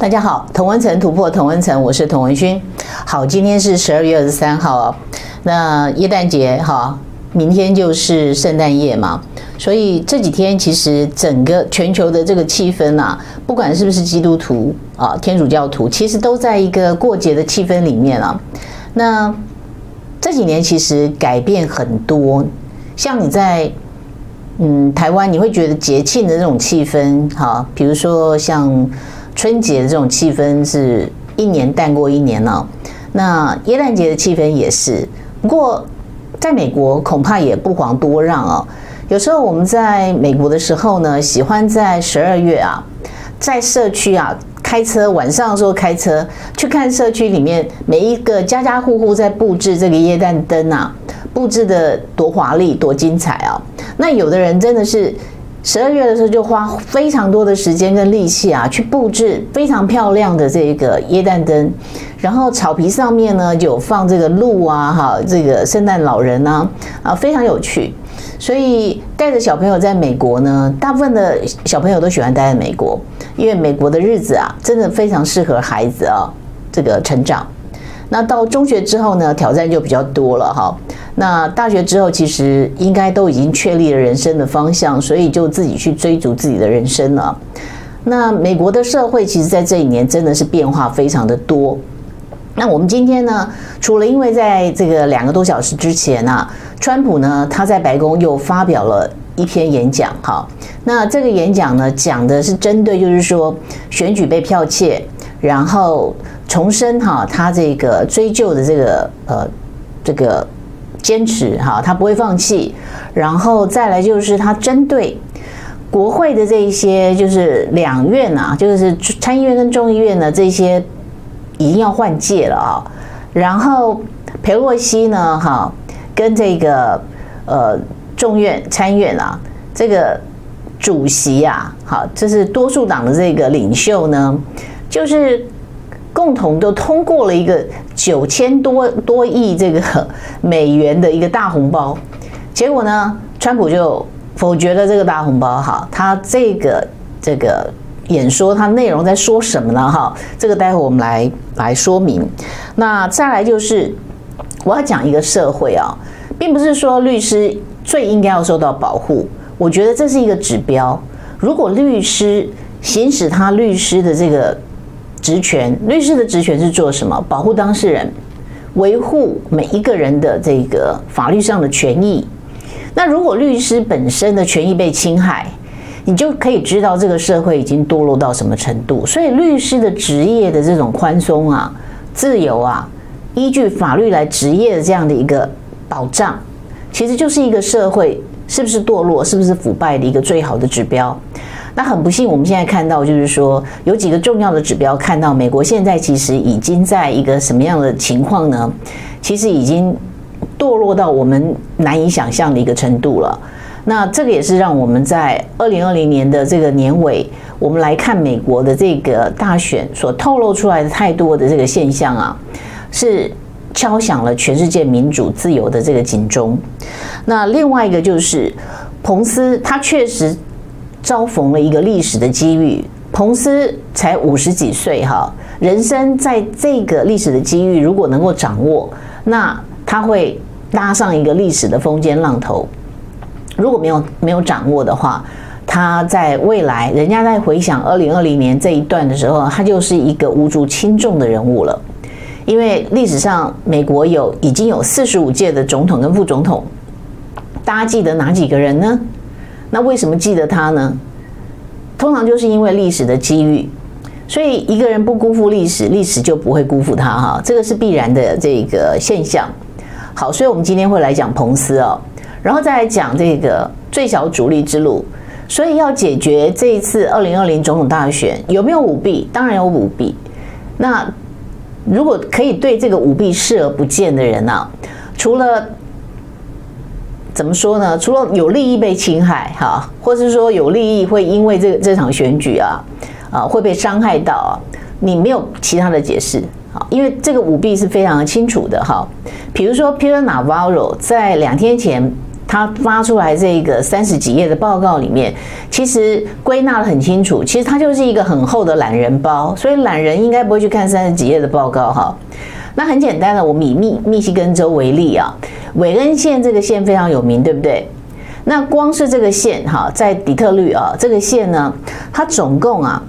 大家好，同文层突破同文层，我是童文勋。好，今天是十二月二十三号，那耶诞节哈，明天就是圣诞夜嘛，所以这几天其实整个全球的这个气氛啊，不管是不是基督徒啊、天主教徒，其实都在一个过节的气氛里面啊。那这几年其实改变很多，像你在嗯台湾，你会觉得节庆的那种气氛，哈，比如说像。春节的这种气氛是一年淡过一年了，那耶诞节的气氛也是。不过，在美国恐怕也不遑多让哦。有时候我们在美国的时候呢，喜欢在十二月啊，在社区啊开车，晚上的时候开车去看社区里面每一个家家户户在布置这个耶诞灯啊，布置的多华丽、多精彩啊。那有的人真的是。十二月的时候就花非常多的时间跟力气啊，去布置非常漂亮的这个椰蛋灯，然后草皮上面呢有放这个鹿啊，哈，这个圣诞老人啊，啊，非常有趣。所以带着小朋友在美国呢，大部分的小朋友都喜欢待在美国，因为美国的日子啊，真的非常适合孩子啊，这个成长。那到中学之后呢，挑战就比较多了哈。那大学之后，其实应该都已经确立了人生的方向，所以就自己去追逐自己的人生了。那美国的社会，其实在这一年真的是变化非常的多。那我们今天呢，除了因为在这个两个多小时之前啊，川普呢他在白宫又发表了一篇演讲哈。那这个演讲呢，讲的是针对就是说选举被剽窃，然后。重申哈，他这个追究的这个呃这个坚持哈，他不会放弃。然后再来就是他针对国会的这一些，就是两院啊，就是参议院跟众议院呢，这些已经要换届了啊。然后裴洛西呢，哈，跟这个呃众院参院啊，这个主席啊，好，这是多数党的这个领袖呢，就是。共同都通过了一个九千多多亿这个美元的一个大红包，结果呢，川普就否决了这个大红包。哈，他这个这个演说，他内容在说什么呢？哈，这个待会我们来来说明。那再来就是我要讲一个社会啊，并不是说律师最应该要受到保护，我觉得这是一个指标。如果律师行使他律师的这个。职权，律师的职权是做什么？保护当事人，维护每一个人的这个法律上的权益。那如果律师本身的权益被侵害，你就可以知道这个社会已经堕落到什么程度。所以，律师的职业的这种宽松啊、自由啊，依据法律来执业的这样的一个保障，其实就是一个社会是不是堕落、是不是腐败的一个最好的指标。那很不幸，我们现在看到就是说，有几个重要的指标，看到美国现在其实已经在一个什么样的情况呢？其实已经堕落到我们难以想象的一个程度了。那这个也是让我们在二零二零年的这个年尾，我们来看美国的这个大选所透露出来的太多的这个现象啊，是敲响了全世界民主自由的这个警钟。那另外一个就是彭斯，他确实。遭逢了一个历史的机遇，彭斯才五十几岁哈，人生在这个历史的机遇如果能够掌握，那他会搭上一个历史的风尖浪头；如果没有没有掌握的话，他在未来，人家在回想二零二零年这一段的时候，他就是一个无足轻重的人物了。因为历史上美国有已经有四十五届的总统跟副总统，大家记得哪几个人呢？那为什么记得他呢？通常就是因为历史的机遇，所以一个人不辜负历史，历史就不会辜负他哈，这个是必然的这个现象。好，所以我们今天会来讲彭斯哦，然后再来讲这个最小主力之路。所以要解决这一次二零二零总统大选有没有舞弊？当然有舞弊。那如果可以对这个舞弊视而不见的人呢？除了怎么说呢？除了有利益被侵害，哈，或是说有利益会因为这这场选举啊，啊会被伤害到啊，你没有其他的解释，啊，因为这个舞弊是非常的清楚的，哈。比如说，Peter Navarro 在两天前他发出来这个三十几页的报告里面，其实归纳得很清楚。其实他就是一个很厚的懒人包，所以懒人应该不会去看三十几页的报告哈。那很简单的，我们以密密西根州为例啊，韦恩县这个县非常有名，对不对？那光是这个县哈，在底特律啊，这个县呢，它总共啊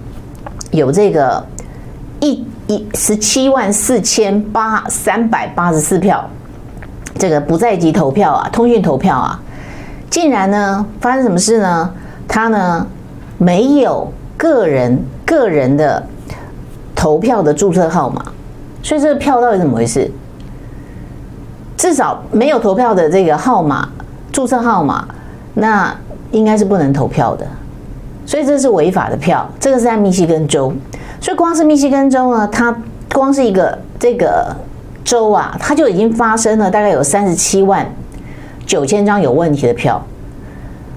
有这个一一十七万四千八三百八十四票。这个不在籍投票啊，通讯投票啊，竟然呢发生什么事呢？他呢没有个人个人的投票的注册号码，所以这个票到底怎么回事？至少没有投票的这个号码注册号码，那应该是不能投票的，所以这是违法的票。这个是在密西根州，所以光是密西根州呢，它光是一个这个。州啊，它就已经发生了大概有三十七万九千张有问题的票，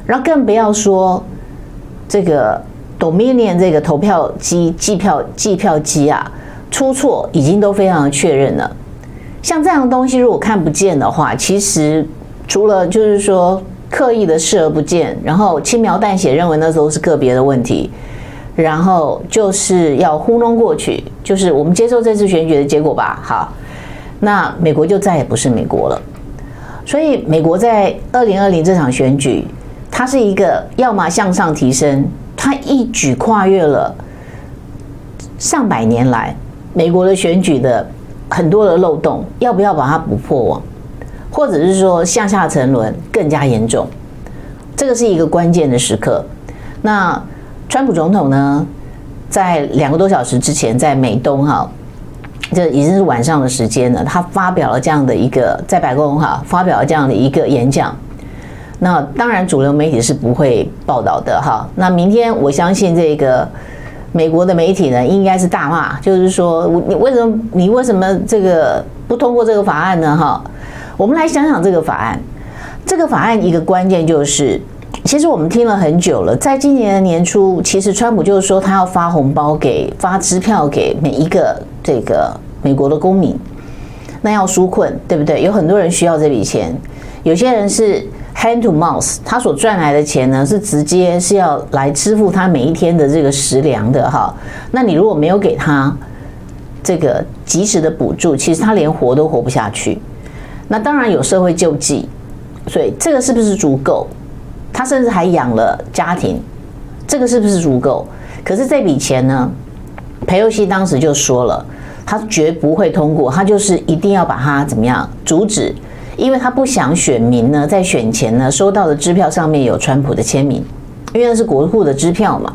然后更不要说这个 Dominion 这个投票机计票计票机啊，出错已经都非常的确认了。像这样的东西如果看不见的话，其实除了就是说刻意的视而不见，然后轻描淡写认为那时候是个别的问题，然后就是要糊弄过去，就是我们接受这次选举的结果吧。好。那美国就再也不是美国了，所以美国在二零二零这场选举，它是一个要么向上提升，它一举跨越了上百年来美国的选举的很多的漏洞，要不要把它补破网，或者是说向下沉沦更加严重？这个是一个关键的时刻。那川普总统呢，在两个多小时之前，在美东哈。这已经是晚上的时间了。他发表了这样的一个在白宫哈，发表了这样的一个演讲。那当然，主流媒体是不会报道的哈。那明天我相信这个美国的媒体呢，应该是大骂，就是说你为什么你为什么这个不通过这个法案呢？哈，我们来想想这个法案。这个法案一个关键就是，其实我们听了很久了，在今年的年初，其实川普就是说他要发红包给发支票给每一个。这个美国的公民，那要纾困，对不对？有很多人需要这笔钱，有些人是 hand to mouth，他所赚来的钱呢，是直接是要来支付他每一天的这个食粮的哈。那你如果没有给他这个及时的补助，其实他连活都活不下去。那当然有社会救济，所以这个是不是足够？他甚至还养了家庭，这个是不是足够？可是这笔钱呢？裴洛西当时就说了，他绝不会通过，他就是一定要把它怎么样阻止，因为他不想选民呢在选前呢收到的支票上面有川普的签名，因为那是国库的支票嘛。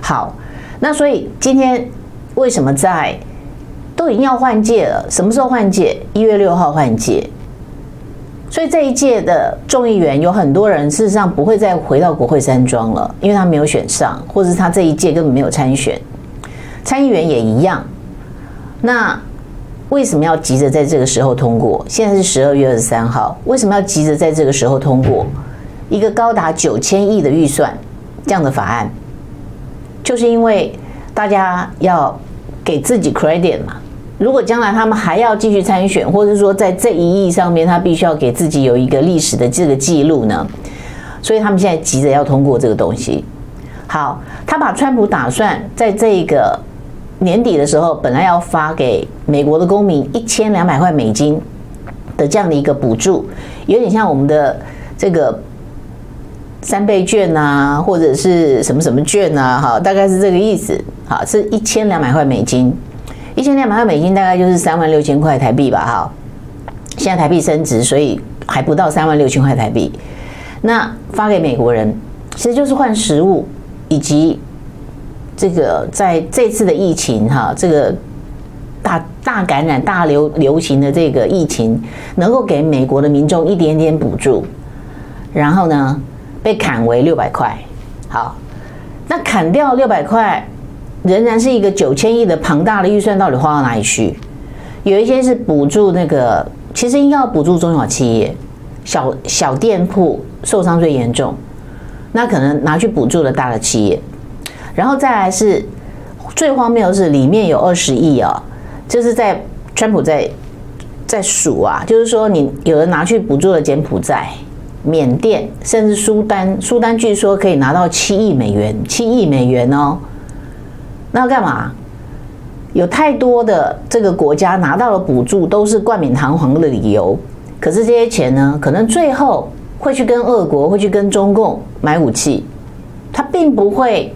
好，那所以今天为什么在都已经要换届了？什么时候换届？一月六号换届。所以这一届的众议员有很多人事实上不会再回到国会山庄了，因为他没有选上，或者是他这一届根本没有参选。参议员也一样，那为什么要急着在这个时候通过？现在是十二月二十三号，为什么要急着在这个时候通过一个高达九千亿的预算这样的法案？就是因为大家要给自己 credit 嘛。如果将来他们还要继续参选，或者说在这一役上面，他必须要给自己有一个历史的这个记录呢，所以他们现在急着要通过这个东西。好，他把川普打算在这个。年底的时候，本来要发给美国的公民一千两百块美金的这样的一个补助，有点像我们的这个三倍券啊，或者是什么什么券啊，哈，大概是这个意思。好，是一千两百块美金，一千两百块美金大概就是三万六千块台币吧，哈。现在台币升值，所以还不到三万六千块台币。那发给美国人，其实就是换食物以及。这个在这次的疫情哈，这个大大感染、大流流行的这个疫情，能够给美国的民众一点点补助，然后呢，被砍为六百块。好，那砍掉六百块，仍然是一个九千亿的庞大的预算，到底花到哪里去？有一些是补助那个，其实应该要补助中小企业、小小店铺受伤最严重，那可能拿去补助了大的企业。然后再来是最荒谬的是，里面有二十亿啊，就是在川普在在数啊，就是说你有人拿去补助了柬埔寨，缅甸，甚至苏丹，苏丹据说可以拿到七亿美元，七亿美元哦。那要干嘛？有太多的这个国家拿到了补助，都是冠冕堂皇的理由。可是这些钱呢，可能最后会去跟俄国，会去跟中共买武器。他并不会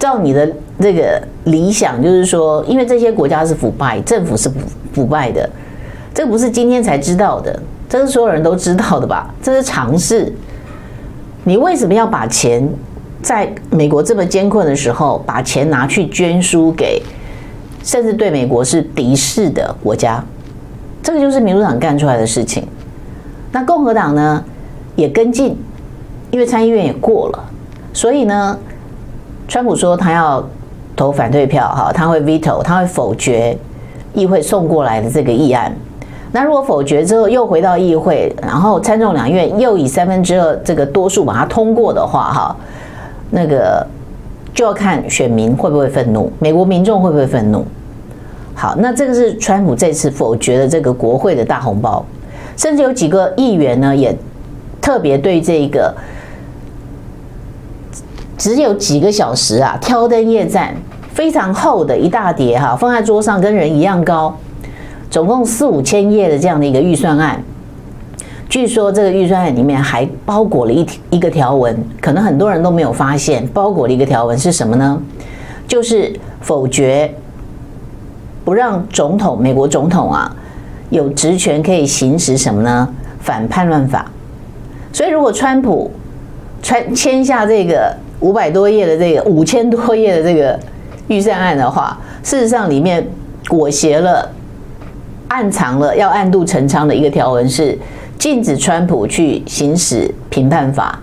照你的这个理想，就是说，因为这些国家是腐败，政府是腐腐败的，这不是今天才知道的，这是所有人都知道的吧？这是常识。你为什么要把钱在美国这么艰困的时候，把钱拿去捐输给？甚至对美国是敌视的国家，这个就是民主党干出来的事情。那共和党呢，也跟进，因为参议院也过了，所以呢，川普说他要投反对票，哈，他会 veto，他会否决议会送过来的这个议案。那如果否决之后又回到议会，然后参众两院又以三分之二这个多数把它通过的话，哈，那个。就要看选民会不会愤怒，美国民众会不会愤怒。好，那这个是川普这次否决的这个国会的大红包，甚至有几个议员呢，也特别对这个只有几个小时啊，挑灯夜战，非常厚的一大叠哈，放在桌上跟人一样高，总共四五千页的这样的一个预算案。据说这个预算案里面还包裹了一一个条文，可能很多人都没有发现，包裹了一个条文是什么呢？就是否决不让总统，美国总统啊有职权可以行使什么呢？反叛乱法。所以如果川普川签下这个五百多页的这个五千多页的这个预算案的话，事实上里面裹挟了、暗藏了要暗度陈仓的一个条文是。禁止川普去行使评判法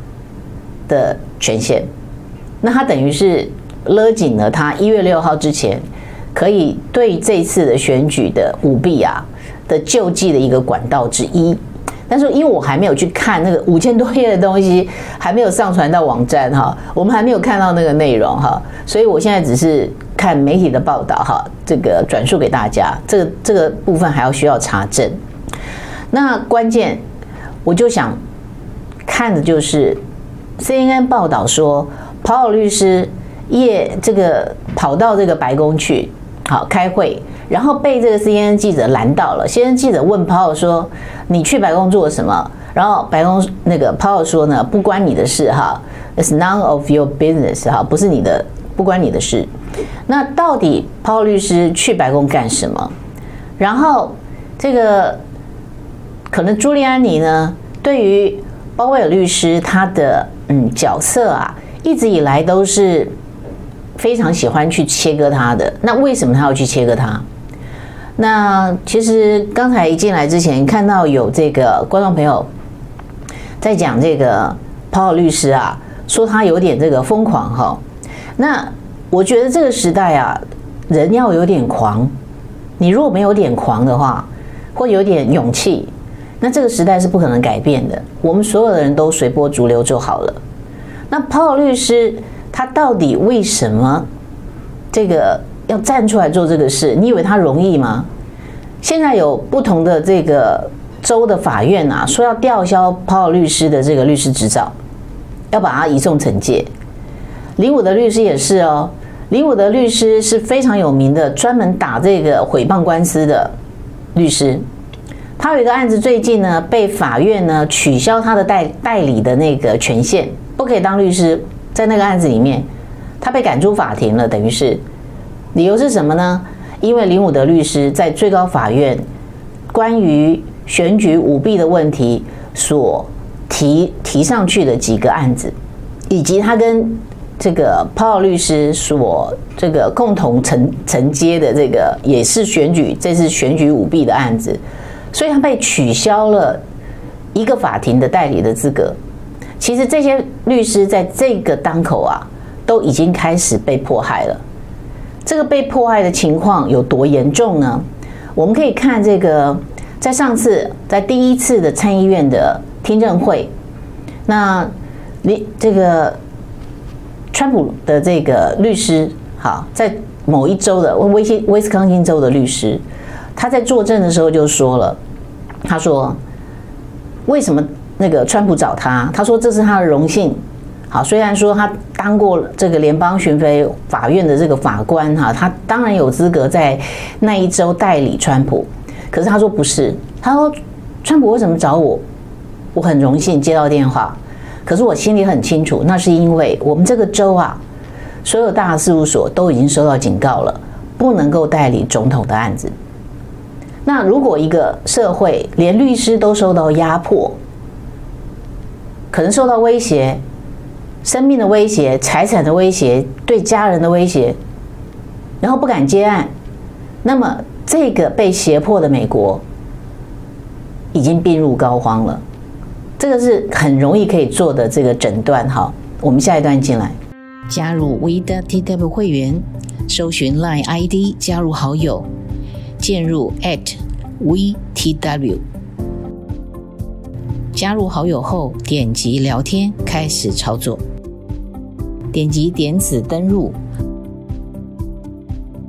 的权限，那他等于是勒紧了他一月六号之前可以对这次的选举的舞弊啊的救济的一个管道之一。但是因为我还没有去看那个五千多页的东西，还没有上传到网站哈，我们还没有看到那个内容哈，所以我现在只是看媒体的报道哈，这个转述给大家，这个这个部分还要需要查证。那关键，我就想看的就是 CNN 报道说，庞尔律师夜这个跑到这个白宫去，好开会，然后被这个 CNN 记者拦到了。CNN 记者问庞尔说：“你去白宫做什么？”然后白宫那个庞尔说呢：“不关你的事哈，It's none of your business 哈，不是你的，不关你的事。”那到底 Paul 律师去白宫干什么？然后这个。可能朱利安尼呢，对于鲍威尔律师他的嗯角色啊，一直以来都是非常喜欢去切割他的。那为什么他要去切割他？那其实刚才一进来之前，看到有这个观众朋友在讲这个鲍尔律师啊，说他有点这个疯狂哈。那我觉得这个时代啊，人要有点狂。你如果没有点狂的话，或有点勇气。那这个时代是不可能改变的，我们所有的人都随波逐流就好了。那庞尔律师他到底为什么这个要站出来做这个事？你以为他容易吗？现在有不同的这个州的法院啊，说要吊销 Paul 律师的这个律师执照，要把他移送惩戒。林伍的律师也是哦，林伍的律师是非常有名的，专门打这个诽谤官司的律师。他有一个案子，最近呢被法院呢取消他的代代理的那个权限，不可以当律师。在那个案子里面，他被赶出法庭了，等于是理由是什么呢？因为林伍德律师在最高法院关于选举舞弊的问题所提提上去的几个案子，以及他跟这个庞尔律师所这个共同承承接的这个也是选举这次选举舞弊的案子。所以他被取消了一个法庭的代理的资格。其实这些律师在这个当口啊，都已经开始被迫害了。这个被迫害的情况有多严重呢？我们可以看这个，在上次在第一次的参议院的听证会，那你这个川普的这个律师，好，在某一州的威西威斯康星州的律师。他在作证的时候就说了，他说：“为什么那个川普找他，他说这是他的荣幸。好，虽然说他当过这个联邦巡回法院的这个法官哈，他当然有资格在那一周代理川普。可是他说不是，他说川普为什么找我？我很荣幸接到电话，可是我心里很清楚，那是因为我们这个州啊，所有大事务所都已经收到警告了，不能够代理总统的案子。那如果一个社会连律师都受到压迫，可能受到威胁，生命的威胁、财产的威胁、对家人的威胁，然后不敢接案，那么这个被胁迫的美国已经病入膏肓了。这个是很容易可以做的这个诊断。哈，我们下一段进来，加入 WeTW 会员，搜寻 Line ID 加入好友，进入 @WeTW，加入好友后点击聊天开始操作，点击点此登入，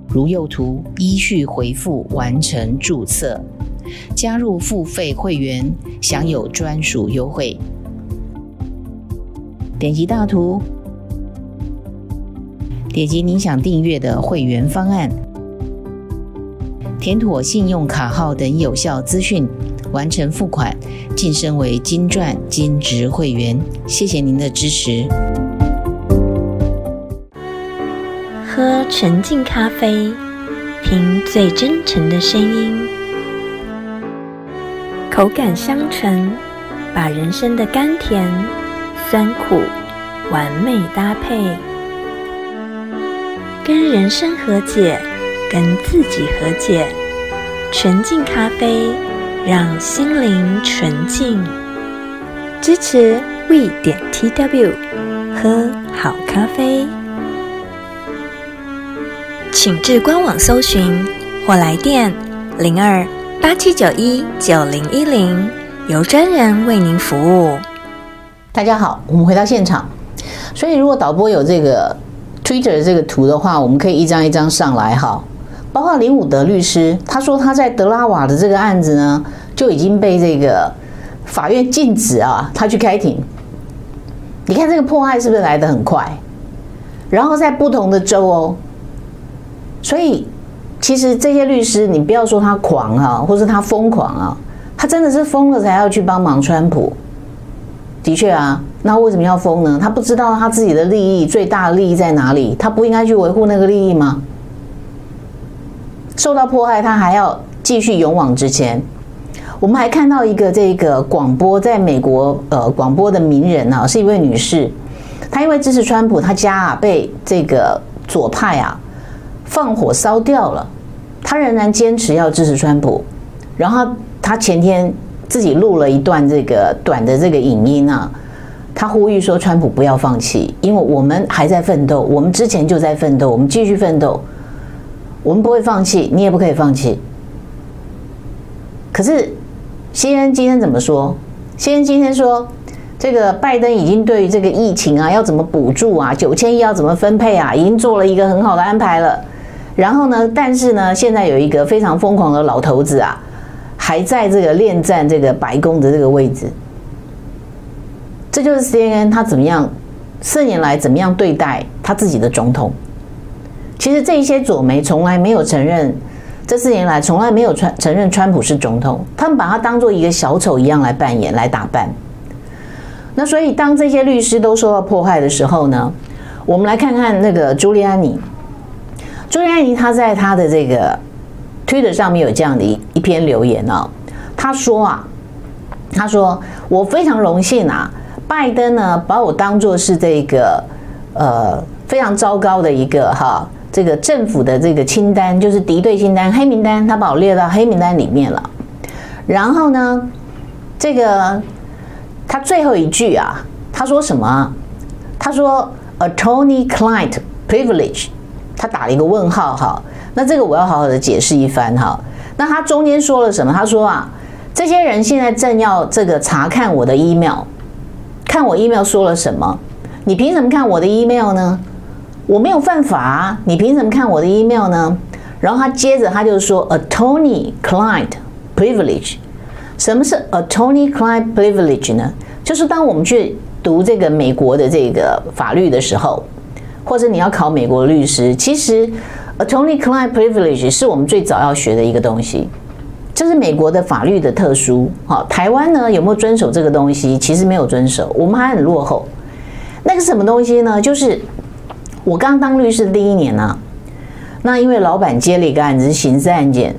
如右图依序回复完成注册。加入付费会员，享有专属优惠。点击大图，点击您想订阅的会员方案，填妥信用卡号等有效资讯，完成付款，晋升为金钻金质会员。谢谢您的支持。喝纯净咖啡，听最真诚的声音。口感香醇，把人生的甘甜、酸苦完美搭配，跟人生和解，跟自己和解。纯净咖啡，让心灵纯净。支持 We 点 TW，喝好咖啡，请至官网搜寻或来电零二。八七九一九零一零，由专人为您服务。大家好，我们回到现场。所以，如果导播有这个 Twitter 的这个图的话，我们可以一张一张上来哈。包括林伍德律师，他说他在德拉瓦的这个案子呢，就已经被这个法院禁止啊，他去开庭。你看这个迫害是不是来得很快？然后在不同的州哦，所以。其实这些律师，你不要说他狂啊，或是他疯狂啊，他真的是疯了才要去帮忙川普。的确啊，那为什么要疯呢？他不知道他自己的利益最大的利益在哪里？他不应该去维护那个利益吗？受到迫害，他还要继续勇往直前。我们还看到一个这个广播，在美国呃广播的名人啊，是一位女士，她因为支持川普，她家啊被这个左派啊放火烧掉了。她仍然坚持要支持川普，然后她前天自己录了一段这个短的这个影音啊，他呼吁说川普不要放弃，因为我们还在奋斗，我们之前就在奋斗，我们继续奋斗，我们不会放弃，你也不可以放弃。可是 CNN 今天怎么说？CNN 今天说，这个拜登已经对于这个疫情啊要怎么补助啊，九千亿要怎么分配啊，已经做了一个很好的安排了。然后呢？但是呢，现在有一个非常疯狂的老头子啊，还在这个恋战这个白宫的这个位置。这就是 CNN 他怎么样四年来怎么样对待他自己的总统。其实这些左媒从来没有承认，这四年来从来没有传承认川普是总统，他们把他当做一个小丑一样来扮演来打扮。那所以当这些律师都受到迫害的时候呢，我们来看看那个朱利安尼。朱利安尼他在他的这个推特上面有这样的一一篇留言哦，他说啊，他说我非常荣幸啊，拜登呢把我当作是这个呃非常糟糕的一个哈这个政府的这个清单，就是敌对清单黑名单，他把我列到黑名单里面了。然后呢，这个他最后一句啊，他说什么？他说 Attorney-client privilege。他打了一个问号哈，那这个我要好好的解释一番哈。那他中间说了什么？他说啊，这些人现在正要这个查看我的 email，看我 email 说了什么。你凭什么看我的 email 呢？我没有犯法，你凭什么看我的 email 呢？然后他接着他就说，attorney-client privilege，什么是 attorney-client privilege 呢？就是当我们去读这个美国的这个法律的时候，或者你要考美国律师，其实 attorney-client privilege 是我们最早要学的一个东西。这是美国的法律的特殊。好，台湾呢有没有遵守这个东西？其实没有遵守，我们还很落后。那个什么东西呢？就是我刚当律师第一年呢、那因为老板接了一个案子刑事案件，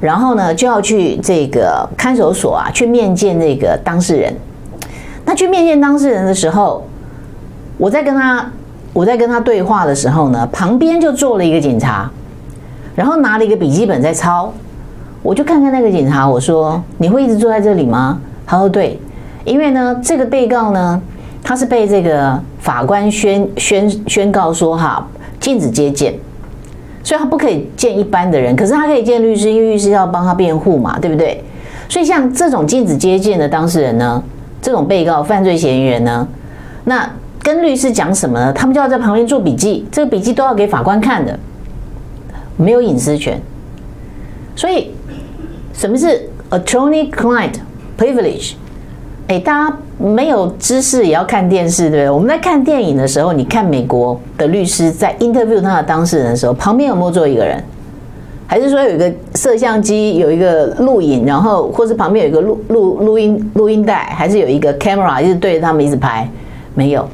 然后呢就要去这个看守所啊去面见那个当事人。那去面见当事人的时候，我在跟他我在跟他对话的时候呢，旁边就坐了一个警察，然后拿了一个笔记本在抄。我就看看那个警察，我说：“你会一直坐在这里吗？”他说：“对，因为呢，这个被告呢，他是被这个法官宣宣宣告说哈，禁止接见，所以他不可以见一般的人，可是他可以见律师，因为律师要帮他辩护嘛，对不对？所以像这种禁止接见的当事人呢，这种被告犯罪嫌疑人呢，那跟律师讲什么呢？他们就要在旁边做笔记，这个笔记都要给法官看的，没有隐私权，所以。”什么是 attorney-client privilege？哎，大家没有知识也要看电视，对不对？我们在看电影的时候，你看美国的律师在 interview 他的当事人的时候，旁边有没有坐一个人？还是说有一个摄像机，有一个录影，然后或是旁边有一个录录录音录音带，还是有一个 camera 一直对着他们一直拍？没有，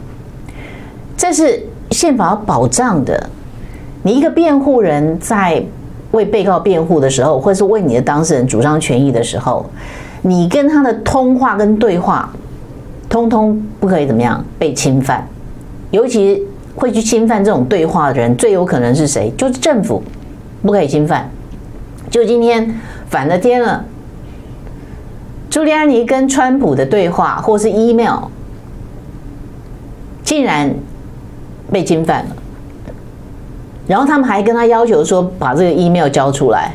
这是宪法保障的。你一个辩护人在。为被告辩护的时候，或是为你的当事人主张权益的时候，你跟他的通话跟对话，通通不可以怎么样被侵犯。尤其会去侵犯这种对话的人，最有可能是谁？就是政府，不可以侵犯。就今天反了天了，朱利安尼跟川普的对话，或是 email，竟然被侵犯了。然后他们还跟他要求说，把这个 email 交出来。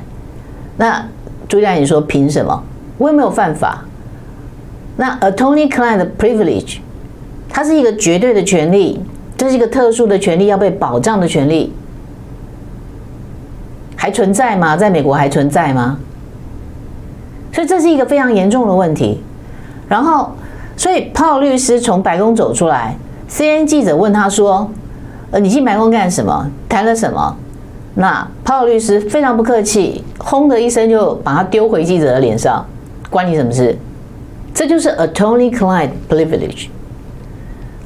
那朱利安尼说，凭什么？我也没有犯法。那 attorney-client privilege，它是一个绝对的权利，这是一个特殊的权利，要被保障的权利，还存在吗？在美国还存在吗？所以这是一个非常严重的问题。然后，所以 Paul 律师从白宫走出来，CNN 记者问他说。呃，你进白宫干什么？谈了什么？那 Paul 律师非常不客气，轰的一声就把他丢回记者的脸上，关你什么事？这就是 attorney-client privilege。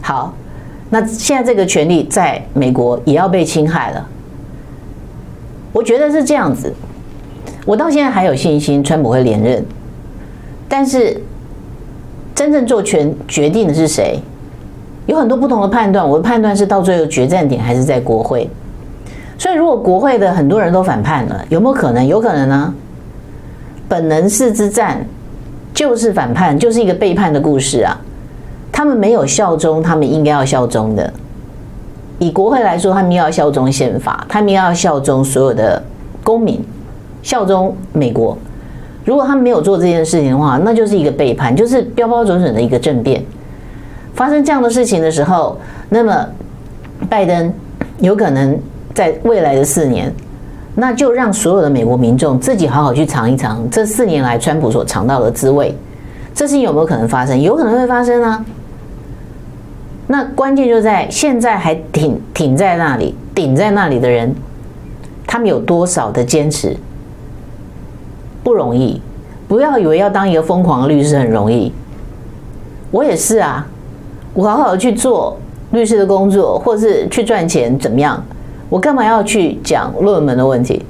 好，那现在这个权利在美国也要被侵害了。我觉得是这样子，我到现在还有信心川普会连任，但是真正做权决定的是谁？有很多不同的判断，我的判断是到最后决战点还是在国会。所以，如果国会的很多人都反叛了，有没有可能？有可能呢。本能寺之战就是反叛，就是一个背叛的故事啊。他们没有效忠，他们应该要效忠的。以国会来说，他们要效忠宪法，他们要效忠所有的公民，效忠美国。如果他们没有做这件事情的话，那就是一个背叛，就是标标准准的一个政变。发生这样的事情的时候，那么拜登有可能在未来的四年，那就让所有的美国民众自己好好去尝一尝这四年来川普所尝到的滋味。这事情有没有可能发生？有可能会发生啊。那关键就在现在还挺挺在那里顶在那里的人，他们有多少的坚持？不容易。不要以为要当一个疯狂的律师很容易，我也是啊。我好好去做律师的工作，或是去赚钱，怎么样？我干嘛要去讲论文的问题？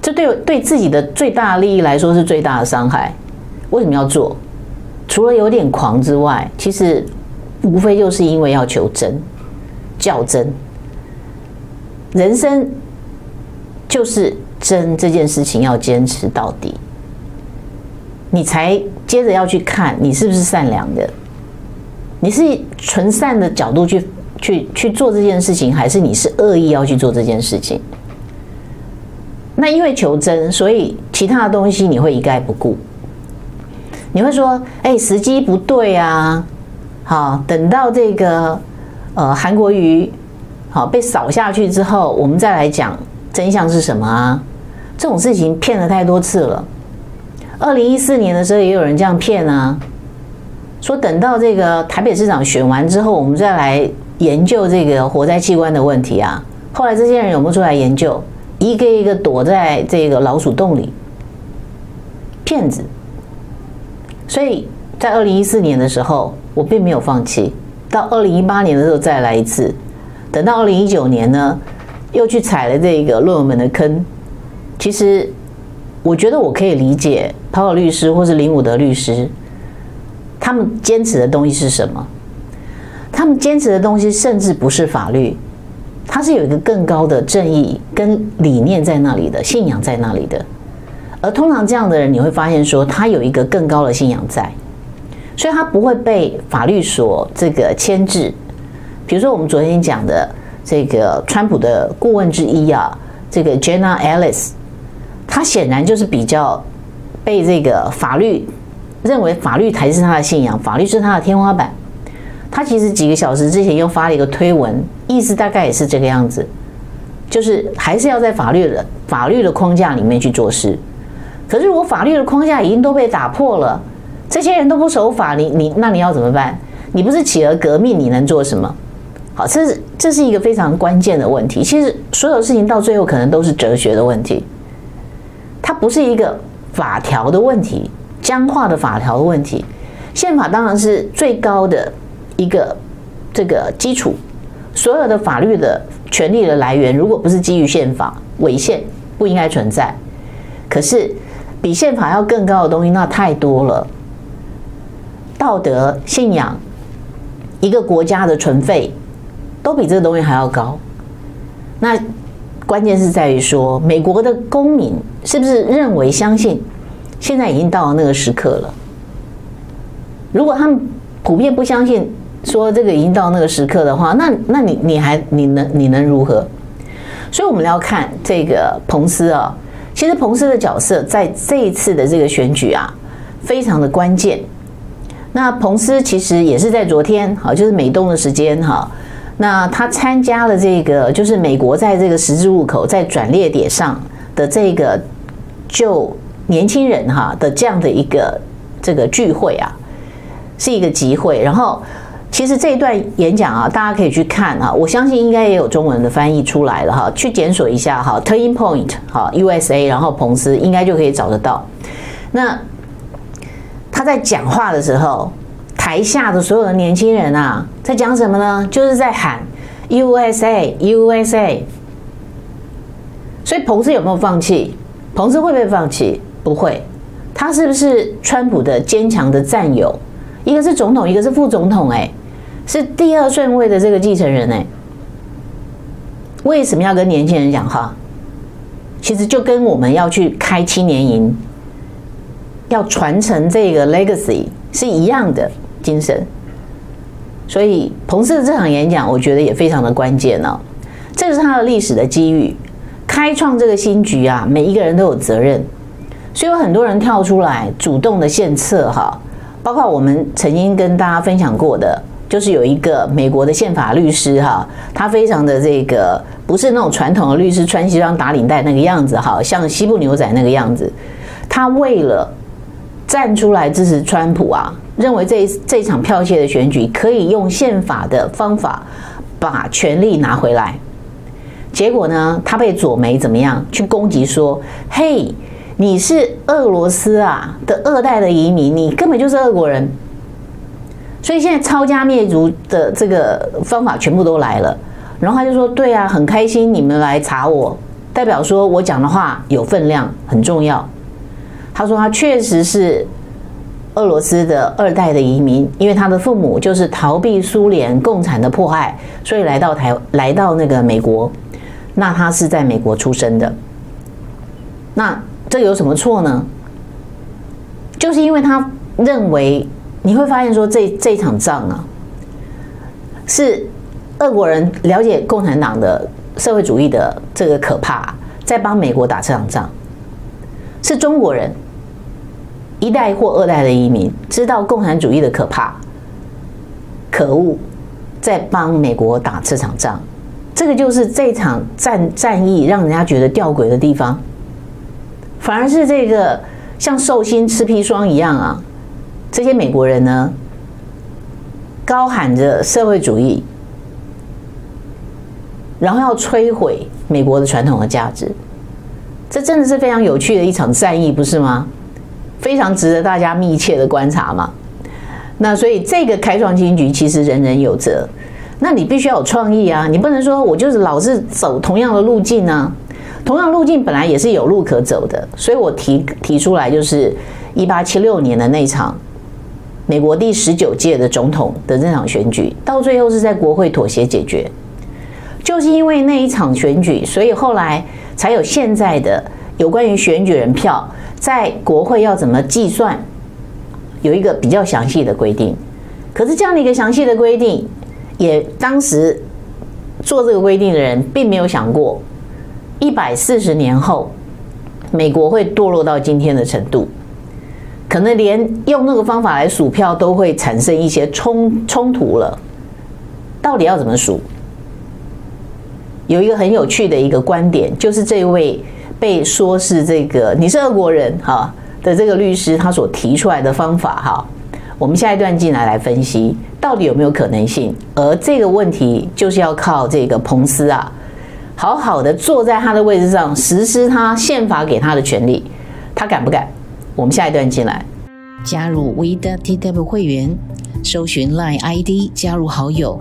这对对自己的最大利益来说是最大的伤害。为什么要做？除了有点狂之外，其实无非就是因为要求真、较真。人生就是真这件事情要坚持到底，你才接着要去看你是不是善良的。你是纯善的角度去去去做这件事情，还是你是恶意要去做这件事情？那因为求真，所以其他的东西你会一概不顾。你会说：“哎，时机不对啊！”好，等到这个呃韩国瑜好被扫下去之后，我们再来讲真相是什么啊？这种事情骗了太多次了，二零一四年的时候也有人这样骗啊，说等到这个台北市长选完之后，我们再来研究这个火灾器官的问题啊。后来这些人有没有出来研究？一个一个躲在这个老鼠洞里，骗子。所以在二零一四年的时候，我并没有放弃。到二零一八年的时候再来一次，等到二零一九年呢，又去踩了这个论文门的坑。其实，我觉得我可以理解跑跑律师或是林武德律师，他们坚持的东西是什么？他们坚持的东西甚至不是法律，它是有一个更高的正义跟理念在那里的，信仰在那里的。而通常这样的人，你会发现说，他有一个更高的信仰在。所以他不会被法律所这个牵制。比如说，我们昨天讲的这个川普的顾问之一啊，这个 Jenna Ellis，他显然就是比较被这个法律认为法律才是他的信仰，法律是他的天花板。他其实几个小时之前又发了一个推文，意思大概也是这个样子，就是还是要在法律的法律的框架里面去做事。可是如果法律的框架已经都被打破了。这些人都不守法，你你那你要怎么办？你不是企鹅革命，你能做什么？好，这是这是一个非常关键的问题。其实所有事情到最后可能都是哲学的问题，它不是一个法条的问题，僵化的法条的问题。宪法当然是最高的一个这个基础，所有的法律的权利的来源，如果不是基于宪法，违宪不应该存在。可是比宪法要更高的东西，那太多了。道德、信仰，一个国家的存废，都比这个东西还要高。那关键是在于说，美国的公民是不是认为、相信，现在已经到了那个时刻了？如果他们普遍不相信，说这个已经到那个时刻的话，那那你你还你能你能如何？所以我们要看这个彭斯啊，其实彭斯的角色在这一次的这个选举啊，非常的关键。那彭斯其实也是在昨天，好，就是美东的时间哈。那他参加了这个，就是美国在这个十字路口，在转捩点上的这个就年轻人哈的这样的一个这个聚会啊，是一个集会。然后，其实这一段演讲啊，大家可以去看啊，我相信应该也有中文的翻译出来了哈，去检索一下哈，Turning Point 哈，USA，然后彭斯应该就可以找得到。那。他在讲话的时候，台下的所有的年轻人啊，在讲什么呢？就是在喊 USA USA。所以彭斯有没有放弃？彭斯会不会放弃？不会。他是不是川普的坚强的战友？一个是总统，一个是副总统，哎，是第二顺位的这个继承人，哎。为什么要跟年轻人讲话？其实就跟我们要去开青年营。要传承这个 legacy 是一样的精神，所以彭斯的这场演讲，我觉得也非常的关键哦。这是他的历史的机遇，开创这个新局啊，每一个人都有责任。所以有很多人跳出来主动的献策哈，包括我们曾经跟大家分享过的，就是有一个美国的宪法律师哈，他非常的这个不是那种传统的律师穿西装打领带那个样子哈，像西部牛仔那个样子，他为了。站出来支持川普啊，认为这这场票窃的选举可以用宪法的方法把权力拿回来。结果呢，他被左媒怎么样去攻击说：“嘿，你是俄罗斯啊的二代的移民，你根本就是俄国人。”所以现在抄家灭族的这个方法全部都来了。然后他就说：“对啊，很开心你们来查我，代表说我讲的话有分量，很重要。”他说他确实是俄罗斯的二代的移民，因为他的父母就是逃避苏联共产的迫害，所以来到台来到那个美国。那他是在美国出生的，那这有什么错呢？就是因为他认为你会发现说这这场仗啊，是俄国人了解共产党的社会主义的这个可怕，在帮美国打这场仗，是中国人。一代或二代的移民知道共产主义的可怕、可恶，在帮美国打这场仗，这个就是这场战战役让人家觉得吊诡的地方。反而是这个像寿星吃砒霜一样啊。这些美国人呢，高喊着社会主义，然后要摧毁美国的传统的价值，这真的是非常有趣的一场战役，不是吗？非常值得大家密切的观察嘛。那所以这个开创新局其实人人有责，那你必须要有创意啊，你不能说我就是老是走同样的路径啊。同样路径本来也是有路可走的，所以我提提出来就是一八七六年的那场。美国第十九届的总统的这场选举，到最后是在国会妥协解决，就是因为那一场选举，所以后来才有现在的有关于选举人票在国会要怎么计算，有一个比较详细的规定。可是这样的一个详细的规定，也当时做这个规定的人并没有想过，一百四十年后，美国会堕落到今天的程度。可能连用那个方法来数票都会产生一些冲冲突了，到底要怎么数？有一个很有趣的一个观点，就是这位被说是这个你是俄国人哈的这个律师他所提出来的方法哈，我们下一段进来来分析到底有没有可能性，而这个问题就是要靠这个彭斯啊，好好的坐在他的位置上实施他宪法给他的权利，他敢不敢？我们下一段进来，加入 WeTW 会员，搜寻 Line ID 加入好友，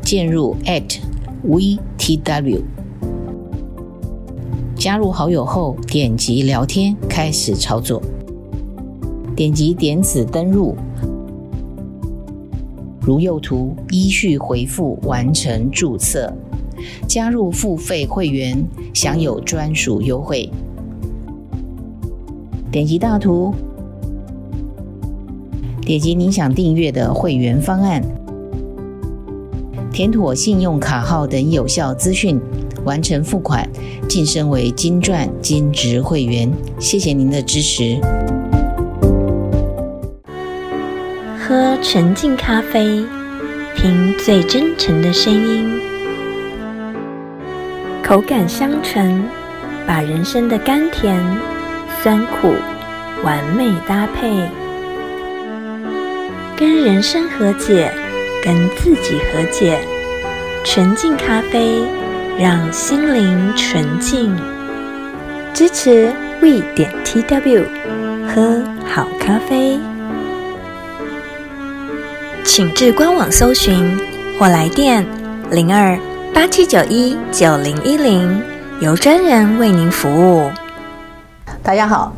进入 at V T W，加入好友后点击聊天开始操作，点击点此登入，如右图依序回复完成注册，加入付费会员享有专属优惠。点击大图，点击您想订阅的会员方案，填妥信用卡号等有效资讯，完成付款，晋升为金钻金职会员。谢谢您的支持。喝纯净咖啡，听最真诚的声音，口感香醇，把人生的甘甜。酸苦完美搭配，跟人生和解，跟自己和解。纯净咖啡，让心灵纯净。支持 We 点 TW，喝好咖啡。请至官网搜寻或来电零二八七九一九零一零，由专人为您服务。大家好，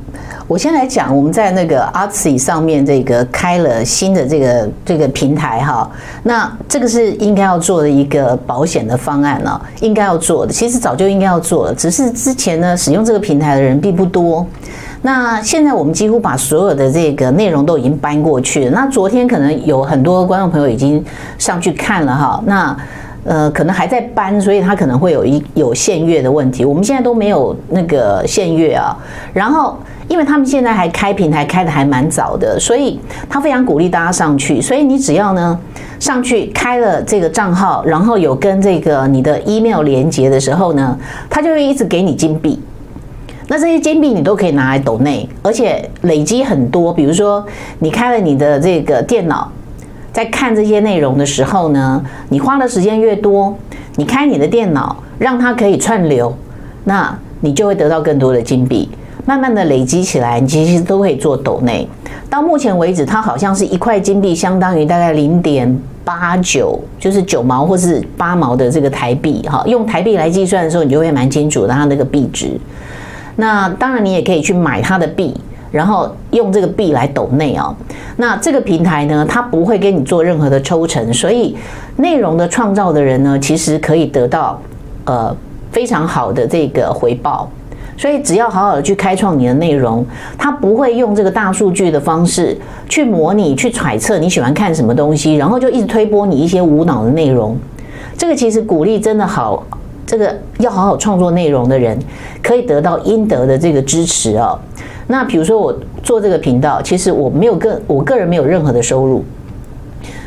我先来讲，我们在那个 Artsy 上面这个开了新的这个这个平台哈，那这个是应该要做的一个保险的方案了，应该要做的，其实早就应该要做了，只是之前呢使用这个平台的人并不多。那现在我们几乎把所有的这个内容都已经搬过去了。那昨天可能有很多观众朋友已经上去看了哈，那。呃，可能还在搬，所以他可能会有一有限月的问题。我们现在都没有那个限月啊。然后，因为他们现在还开平台开得还蛮早的，所以他非常鼓励大家上去。所以你只要呢上去开了这个账号，然后有跟这个你的 email 连接的时候呢，他就会一直给你金币。那这些金币你都可以拿来抖内，而且累积很多。比如说你开了你的这个电脑。在看这些内容的时候呢，你花的时间越多，你开你的电脑，让它可以串流，那你就会得到更多的金币，慢慢的累积起来，你其实都可以做抖内。到目前为止，它好像是一块金币相当于大概零点八九，就是九毛或是八毛的这个台币哈。用台币来计算的时候，你就会蛮清楚它那个币值。那当然，你也可以去买它的币。然后用这个币来抖内啊，那这个平台呢，它不会给你做任何的抽成，所以内容的创造的人呢，其实可以得到呃非常好的这个回报。所以只要好好的去开创你的内容，它不会用这个大数据的方式去模拟、去揣测你喜欢看什么东西，然后就一直推播你一些无脑的内容。这个其实鼓励真的好，这个要好好创作内容的人，可以得到应得的这个支持啊。那比如说我做这个频道，其实我没有个我个人没有任何的收入，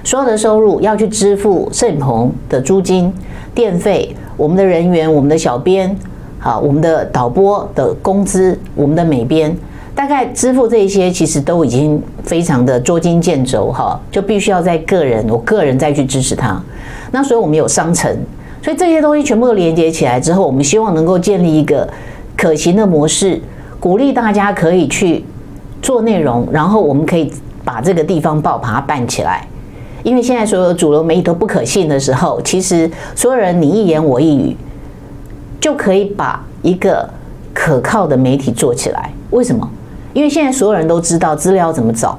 所有的收入要去支付摄影棚的租金、电费、我们的人员、我们的小编、好，我们的导播的工资、我们的美编，大概支付这些其实都已经非常的捉襟见肘哈，就必须要在个人，我个人再去支持他。那所以我们有商城，所以这些东西全部都连接起来之后，我们希望能够建立一个可行的模式，鼓励大家可以去做内容，然后我们可以把这个地方报把它办起来。因为现在所有主流媒体都不可信的时候，其实所有人你一言我一语，就可以把一个可靠的媒体做起来。为什么？因为现在所有人都知道资料怎么找，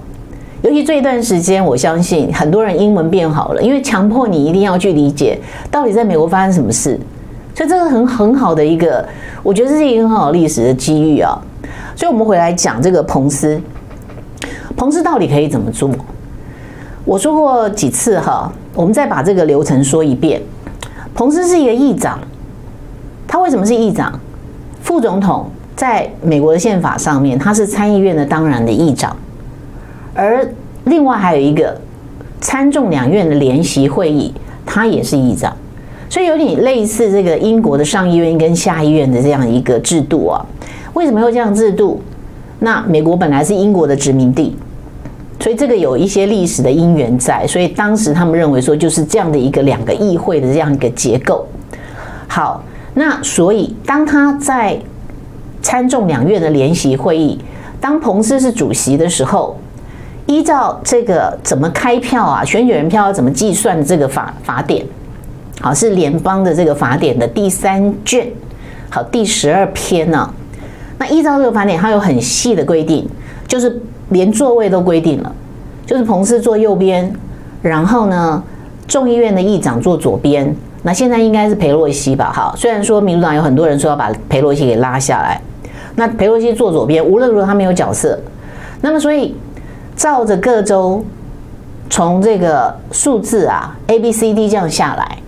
尤其这一段时间，我相信很多人英文变好了，因为强迫你一定要去理解到底在美国发生什么事，所以这个很很好的一个，我觉得这是一个很好历史的机遇啊。所以我们回来讲这个彭斯，彭斯到底可以怎么做？我说过几次哈，我们再把这个流程说一遍。彭斯是一个议长，他为什么是议长？副总统。在美国的宪法上面，他是参议院的当然的议长，而另外还有一个参众两院的联席会议，他也是议长，所以有点类似这个英国的上议院跟下议院的这样一个制度啊。为什么有这样制度？那美国本来是英国的殖民地，所以这个有一些历史的因缘在，所以当时他们认为说就是这样的一个两个议会的这样一个结构。好，那所以当他在参众两院的联席会议，当彭斯是主席的时候，依照这个怎么开票啊，选举人票要怎么计算这个法法典，好，是联邦的这个法典的第三卷，好，第十二篇呢。那依照这个法典，它有很细的规定，就是连座位都规定了，就是彭斯坐右边，然后呢，众议院的议长坐左边。那现在应该是裴洛西吧？哈，虽然说民主党有很多人说要把裴洛西给拉下来。那裴洛西坐左边，无论如何他没有角色。那么，所以照着各州从这个数字啊 A B C D 这样下来，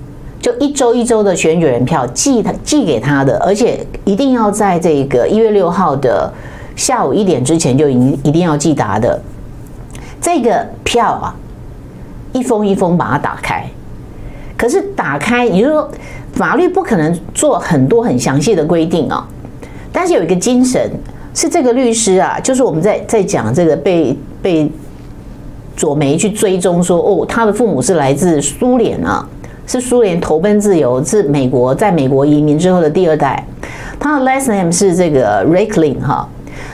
就一周一周的选举人票寄他寄给他的，而且一定要在这个一月六号的下午一点之前就一一定要寄达的。这个票啊，一封一封把它打开。可是打开，也就是说法律不可能做很多很详细的规定啊。但是有一个精神是这个律师啊，就是我们在在讲这个被被左媒去追踪说哦，他的父母是来自苏联啊，是苏联投奔自由，是美国在美国移民之后的第二代。他的 last name 是这个 Reichling 哈。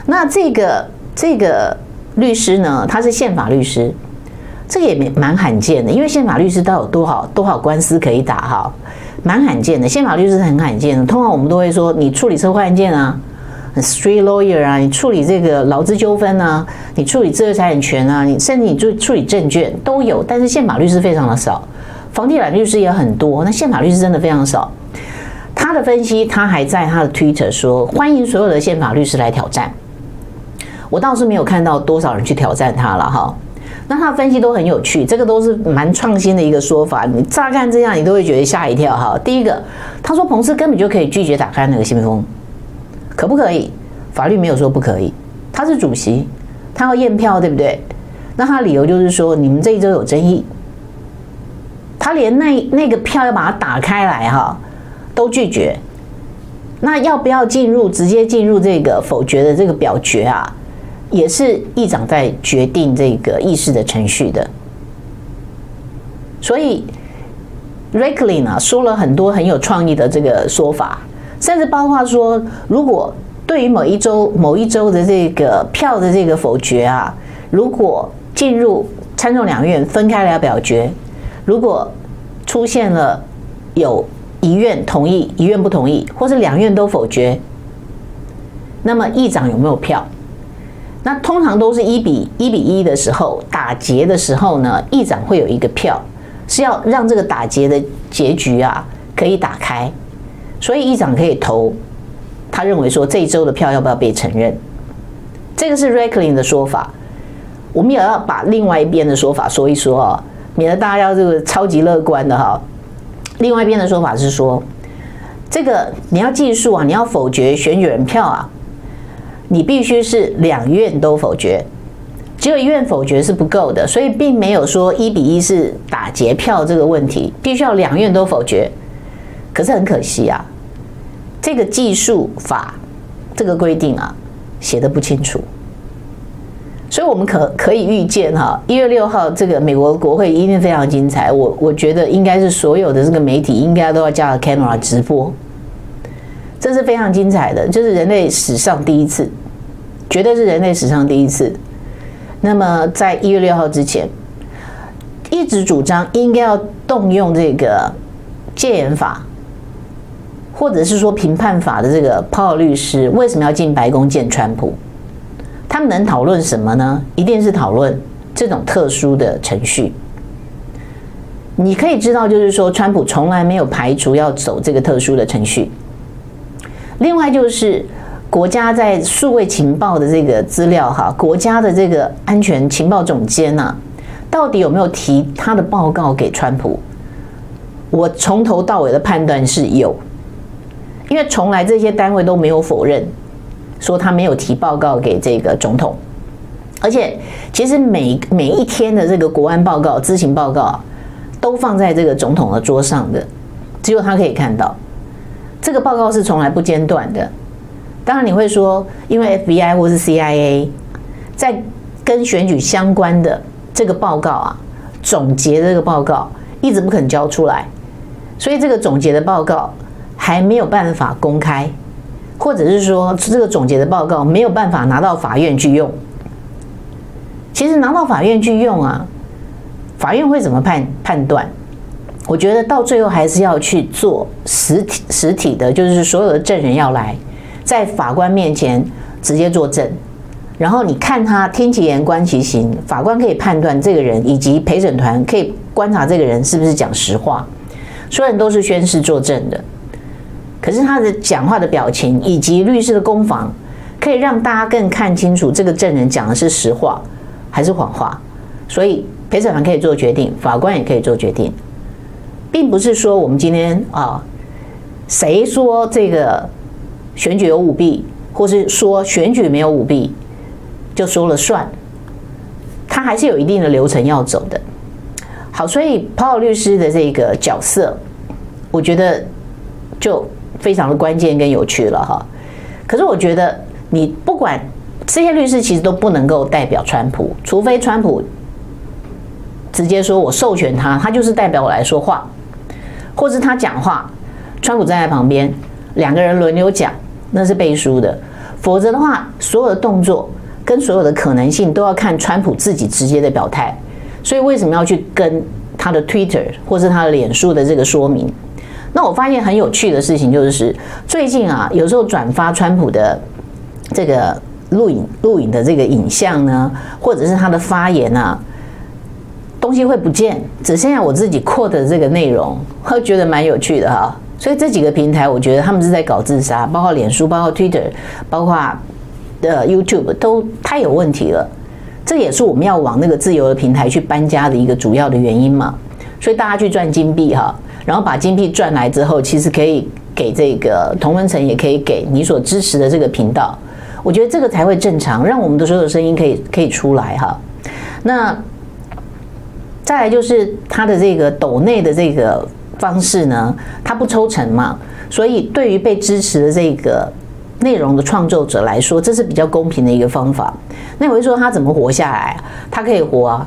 那这个这个律师呢，他是宪法律师，这也蛮蛮罕见的，因为宪法律师都有多少多少官司可以打哈。蛮罕见的，宪法律师很罕见的。通常我们都会说，你处理车祸案件啊，street lawyer 啊，你处理这个劳资纠纷啊，你处理知识产权啊，你甚至你就处理证券都有。但是宪法律师非常的少，房地产律师也很多，那宪法律师真的非常少。他的分析，他还在他的 Twitter 说，欢迎所有的宪法律师来挑战。我倒是没有看到多少人去挑战他了哈。那他的分析都很有趣，这个都是蛮创新的一个说法。你乍看这样，你都会觉得吓一跳哈。第一个，他说彭斯根本就可以拒绝打开那个信封，可不可以？法律没有说不可以。他是主席，他要验票，对不对？那他的理由就是说，你们这一周有争议，他连那那个票要把它打开来哈，都拒绝。那要不要进入直接进入这个否决的这个表决啊？也是议长在决定这个议事的程序的，所以 Reichling 啊说了很多很有创意的这个说法，甚至包括说，如果对于某一周某一周的这个票的这个否决啊，如果进入参众两院分开来表决，如果出现了有一院同意，一院不同意，或是两院都否决，那么议长有没有票？那通常都是一比一比一的时候打结的时候呢，议长会有一个票，是要让这个打结的结局啊可以打开，所以议长可以投，他认为说这一周的票要不要被承认，这个是 Reichling 的说法，我们也要把另外一边的说法说一说啊，免得大家要这个超级乐观的哈。另外一边的说法是说，这个你要计数啊，你要否决选举人票啊。你必须是两院都否决，只有一院否决是不够的，所以并没有说一比一是打劫票这个问题，必须要两院都否决。可是很可惜啊，这个计数法这个规定啊写的不清楚，所以我们可可以预见哈，一月六号这个美国国会一定非常精彩。我我觉得应该是所有的这个媒体应该都要加了 camera 直播，这是非常精彩的，就是人类史上第一次，绝对是人类史上第一次。那么在一月六号之前，一直主张应该要动用这个戒严法，或者是说评判法的这个泡尔律师，为什么要进白宫见川普？他们能讨论什么呢？一定是讨论这种特殊的程序。你可以知道，就是说，川普从来没有排除要走这个特殊的程序。另外，就是国家在数位情报的这个资料，哈，国家的这个安全情报总监呐，到底有没有提他的报告给川普？我从头到尾的判断是有，因为从来这些单位都没有否认。说他没有提报告给这个总统，而且其实每每一天的这个国安报告、知情报告都放在这个总统的桌上的，只有他可以看到。这个报告是从来不间断的。当然你会说，因为 FBI 或是 CIA 在跟选举相关的这个报告啊，总结这个报告一直不肯交出来，所以这个总结的报告还没有办法公开。或者是说，这个总结的报告没有办法拿到法院去用。其实拿到法院去用啊，法院会怎么判判断？我觉得到最后还是要去做实体实体的，就是所有的证人要来，在法官面前直接作证，然后你看他听其言观其行，法官可以判断这个人以及陪审团可以观察这个人是不是讲实话。所有人都是宣誓作证的。可是他的讲话的表情以及律师的攻防，可以让大家更看清楚这个证人讲的是实话还是谎话。所以陪审团可以做决定，法官也可以做决定，并不是说我们今天啊，谁说这个选举有舞弊，或是说选举没有舞弊，就说了算。他还是有一定的流程要走的。好，所以泡尔律师的这个角色，我觉得就。非常的关键跟有趣了哈，可是我觉得你不管这些律师其实都不能够代表川普，除非川普直接说我授权他，他就是代表我来说话，或是他讲话，川普站在旁边，两个人轮流讲，那是背书的，否则的话，所有的动作跟所有的可能性都要看川普自己直接的表态，所以为什么要去跟他的 Twitter 或是他的脸书的这个说明？那我发现很有趣的事情就是，最近啊，有时候转发川普的这个录影录影的这个影像呢，或者是他的发言啊，东西会不见，只剩下我自己 quote 的这个内容，我觉得蛮有趣的哈。所以这几个平台，我觉得他们是在搞自杀，包括脸书、包括 Twitter、包括的 YouTube 都太有问题了。这也是我们要往那个自由的平台去搬家的一个主要的原因嘛。所以大家去赚金币哈。然后把金币赚来之后，其实可以给这个同文层，也可以给你所支持的这个频道。我觉得这个才会正常，让我们的所有声音可以可以出来哈。那再来就是他的这个抖内的这个方式呢，他不抽成嘛，所以对于被支持的这个内容的创作者来说，这是比较公平的一个方法。那我就说他怎么活下来？他可以活啊，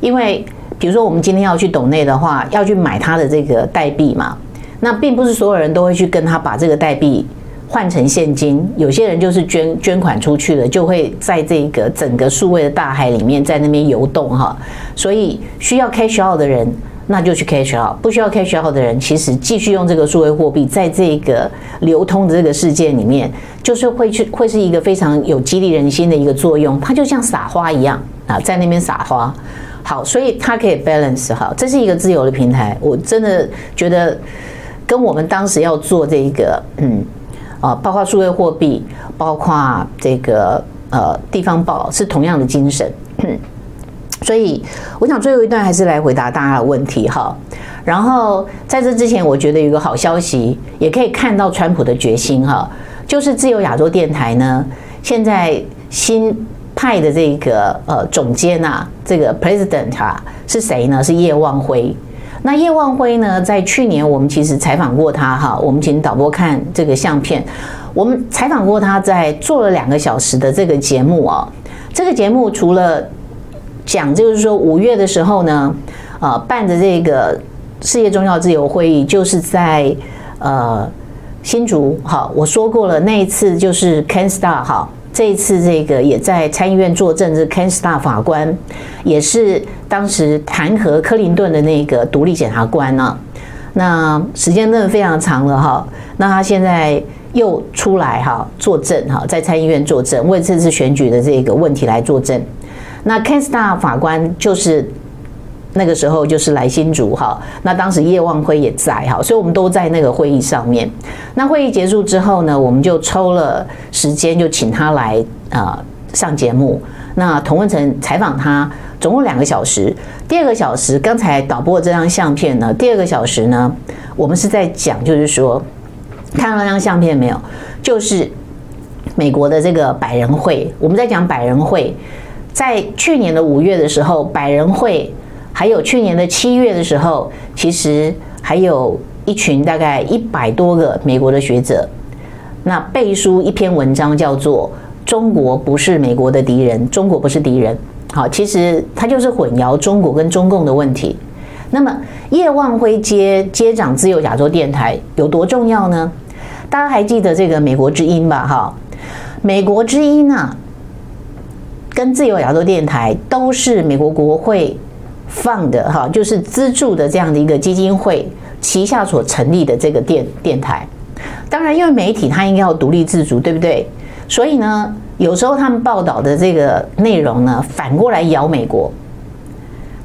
因为。比如说，我们今天要去抖内的话，要去买他的这个代币嘛。那并不是所有人都会去跟他把这个代币换成现金，有些人就是捐捐款出去了，就会在这个整个数位的大海里面在那边游动哈。所以需要 cash out 的人，那就去 cash out；不需要 cash out 的人，其实继续用这个数位货币，在这个流通的这个世界里面，就是会去会是一个非常有激励人心的一个作用。它就像撒花一样啊，在那边撒花。好，所以它可以 balance 好，这是一个自由的平台。我真的觉得跟我们当时要做这个，嗯，啊，包括数位货币，包括这个呃地方报是同样的精神。所以我想最后一段还是来回答大家的问题哈。然后在这之前，我觉得有个好消息，也可以看到川普的决心哈，就是自由亚洲电台呢，现在新。派的这个呃总监啊，这个 president 啊是谁呢？是叶望辉。那叶望辉呢，在去年我们其实采访过他哈，我们请导播看这个相片。我们采访过他，在做了两个小时的这个节目啊，这个节目除了讲，就是说五月的时候呢，呃，办的这个世界宗教自由会议，就是在呃新竹。好，我说过了，那一次就是 Ken Star 哈，这一次这个也在参议院作证，是 Ken Starr 法官，也是当时弹劾克林顿的那个独立检察官呢、啊。那时间真的非常长了哈，那他现在又出来哈作证哈，在参议院作证，为这次选举的这个问题来作证。那 Ken Starr 法官就是那个时候就是来新竹哈，那当时叶望辉也在哈，所以我们都在那个会议上面。那会议结束之后呢，我们就抽了时间就请他来啊上节目。那童文成采访他总共两个小时。第二个小时，刚才导播这张相片呢，第二个小时呢，我们是在讲，就是说看到那张相片没有？就是美国的这个百人会，我们在讲百人会。在去年的五月的时候，百人会，还有去年的七月的时候，其实还有一群大概一百多个美国的学者，那背书一篇文章，叫做《中国不是美国的敌人》，中国不是敌人。好，其实他就是混淆中国跟中共的问题。那么叶望辉接接掌自由亚洲电台有多重要呢？大家还记得这个美国之音吧？哈，美国之音呢？跟自由亚洲电台都是美国国会放的哈，就是资助的这样的一个基金会旗下所成立的这个电电台。当然，因为媒体它应该要独立自主，对不对？所以呢，有时候他们报道的这个内容呢，反过来咬美国。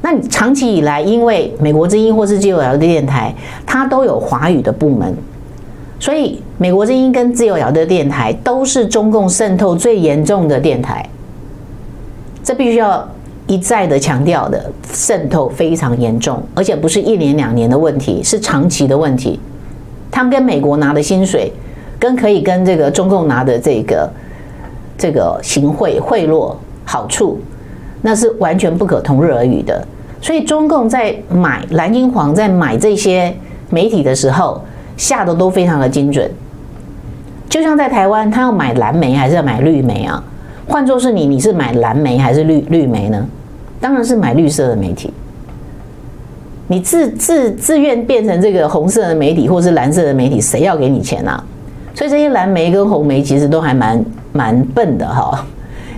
那你长期以来，因为美国之音或是自由亚洲电台，它都有华语的部门，所以美国之音跟自由摇的电台都是中共渗透最严重的电台。这必须要一再的强调的，渗透非常严重，而且不是一年两年的问题，是长期的问题。他们跟美国拿的薪水，跟可以跟这个中共拿的这个这个行贿贿赂好处，那是完全不可同日而语的。所以中共在买蓝金黄在买这些媒体的时候，下的都非常的精准。就像在台湾，他要买蓝媒还是要买绿媒啊？换作是你，你是买蓝媒还是绿绿媒呢？当然是买绿色的媒体。你自自自愿变成这个红色的媒体或是蓝色的媒体，谁要给你钱啊？所以这些蓝媒跟红媒其实都还蛮蛮笨的哈。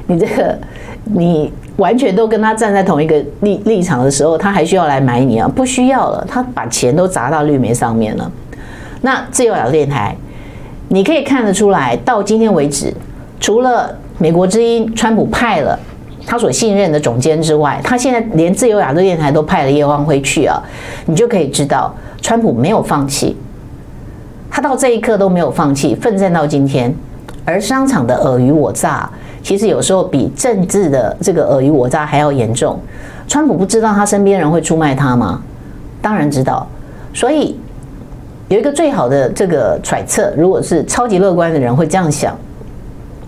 你这个你完全都跟他站在同一个立立场的时候，他还需要来买你啊？不需要了，他把钱都砸到绿媒上面了。那自由亚电台，你可以看得出来，到今天为止，除了美国之音，川普派了他所信任的总监之外，他现在连自由亚洲电台都派了叶望辉去啊，你就可以知道，川普没有放弃，他到这一刻都没有放弃，奋战到今天。而商场的尔虞我诈，其实有时候比政治的这个尔虞我诈还要严重。川普不知道他身边人会出卖他吗？当然知道。所以有一个最好的这个揣测，如果是超级乐观的人会这样想。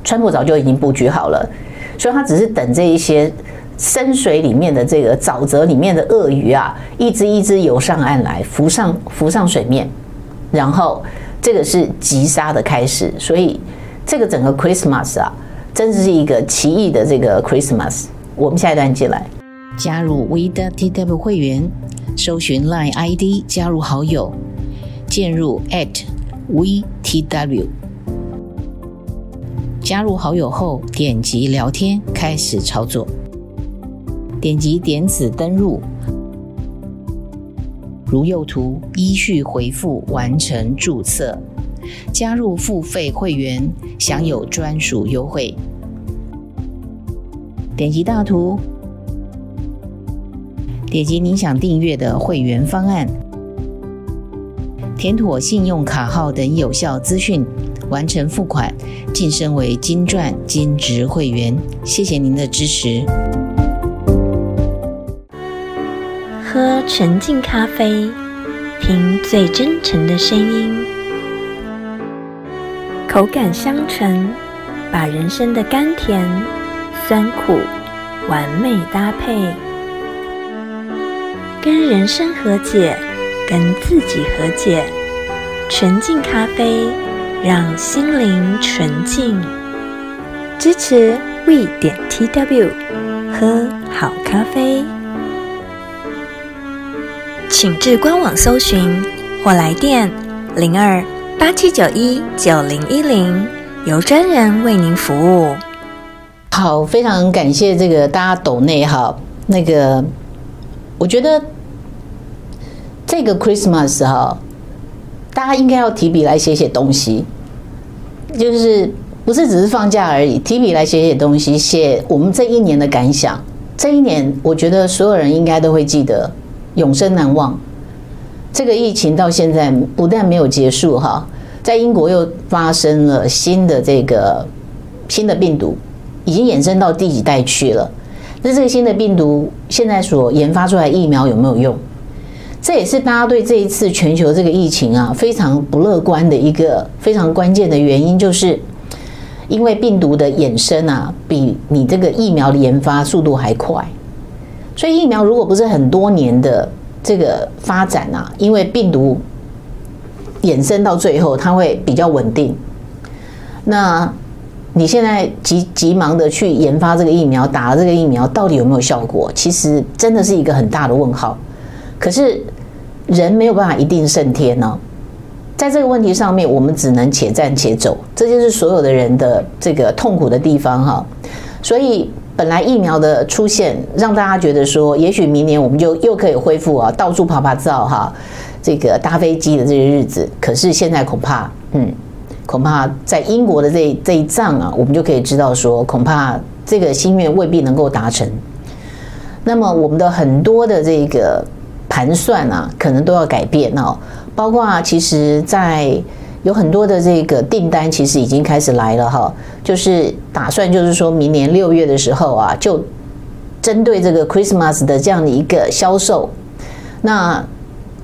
川普早就已经布局好了，所以他只是等这一些深水里面的这个沼泽里面的鳄鱼啊，一只一只游上岸来，浮上浮上水面，然后这个是急杀的开始。所以这个整个 Christmas 啊，真的是一个奇异的这个 Christmas。我们下一段进来，加入 WeTW 会员，搜寻 Line ID 加入好友，进入 at V T W。加入好友后，点击聊天，开始操作。点击点此登入，如右图，依序回复完成注册。加入付费会员，享有专属优惠。点击大图，点击您想订阅的会员方案，填妥信用卡号等有效资讯。完成付款，晋升为金钻金质会员。谢谢您的支持。喝纯净咖啡，听最真诚的声音，口感香醇，把人生的甘甜、酸苦完美搭配，跟人生和解，跟自己和解。纯净咖啡。让心灵纯净，支持，we 点 tw，喝好咖啡，请至官网搜寻或来电零二八七九一九零一零，由专人为您服务。好，非常感谢这个大家抖内哈，那个我觉得这个 Christmas 哈，大家应该要提笔来写写东西，就是不是只是放假而已，提笔来写写东西，写我们这一年的感想。这一年，我觉得所有人应该都会记得，永生难忘。这个疫情到现在不但没有结束哈，在英国又发生了新的这个新的病毒。已经衍生到第几代去了？那这个新的病毒现在所研发出来疫苗有没有用？这也是大家对这一次全球这个疫情啊非常不乐观的一个非常关键的原因，就是因为病毒的衍生啊，比你这个疫苗的研发速度还快。所以疫苗如果不是很多年的这个发展啊，因为病毒衍生到最后，它会比较稳定。那你现在急急忙的去研发这个疫苗，打了这个疫苗到底有没有效果？其实真的是一个很大的问号。可是人没有办法一定胜天呢，在这个问题上面，我们只能且战且走，这就是所有的人的这个痛苦的地方哈。所以本来疫苗的出现，让大家觉得说，也许明年我们就又可以恢复啊，到处趴趴走哈，这个搭飞机的这些日子。可是现在恐怕，嗯。恐怕在英国的这这一仗啊，我们就可以知道说，恐怕这个心愿未必能够达成。那么我们的很多的这个盘算啊，可能都要改变哦。包括其实，在有很多的这个订单，其实已经开始来了哈。就是打算就是说明年六月的时候啊，就针对这个 Christmas 的这样的一个销售，那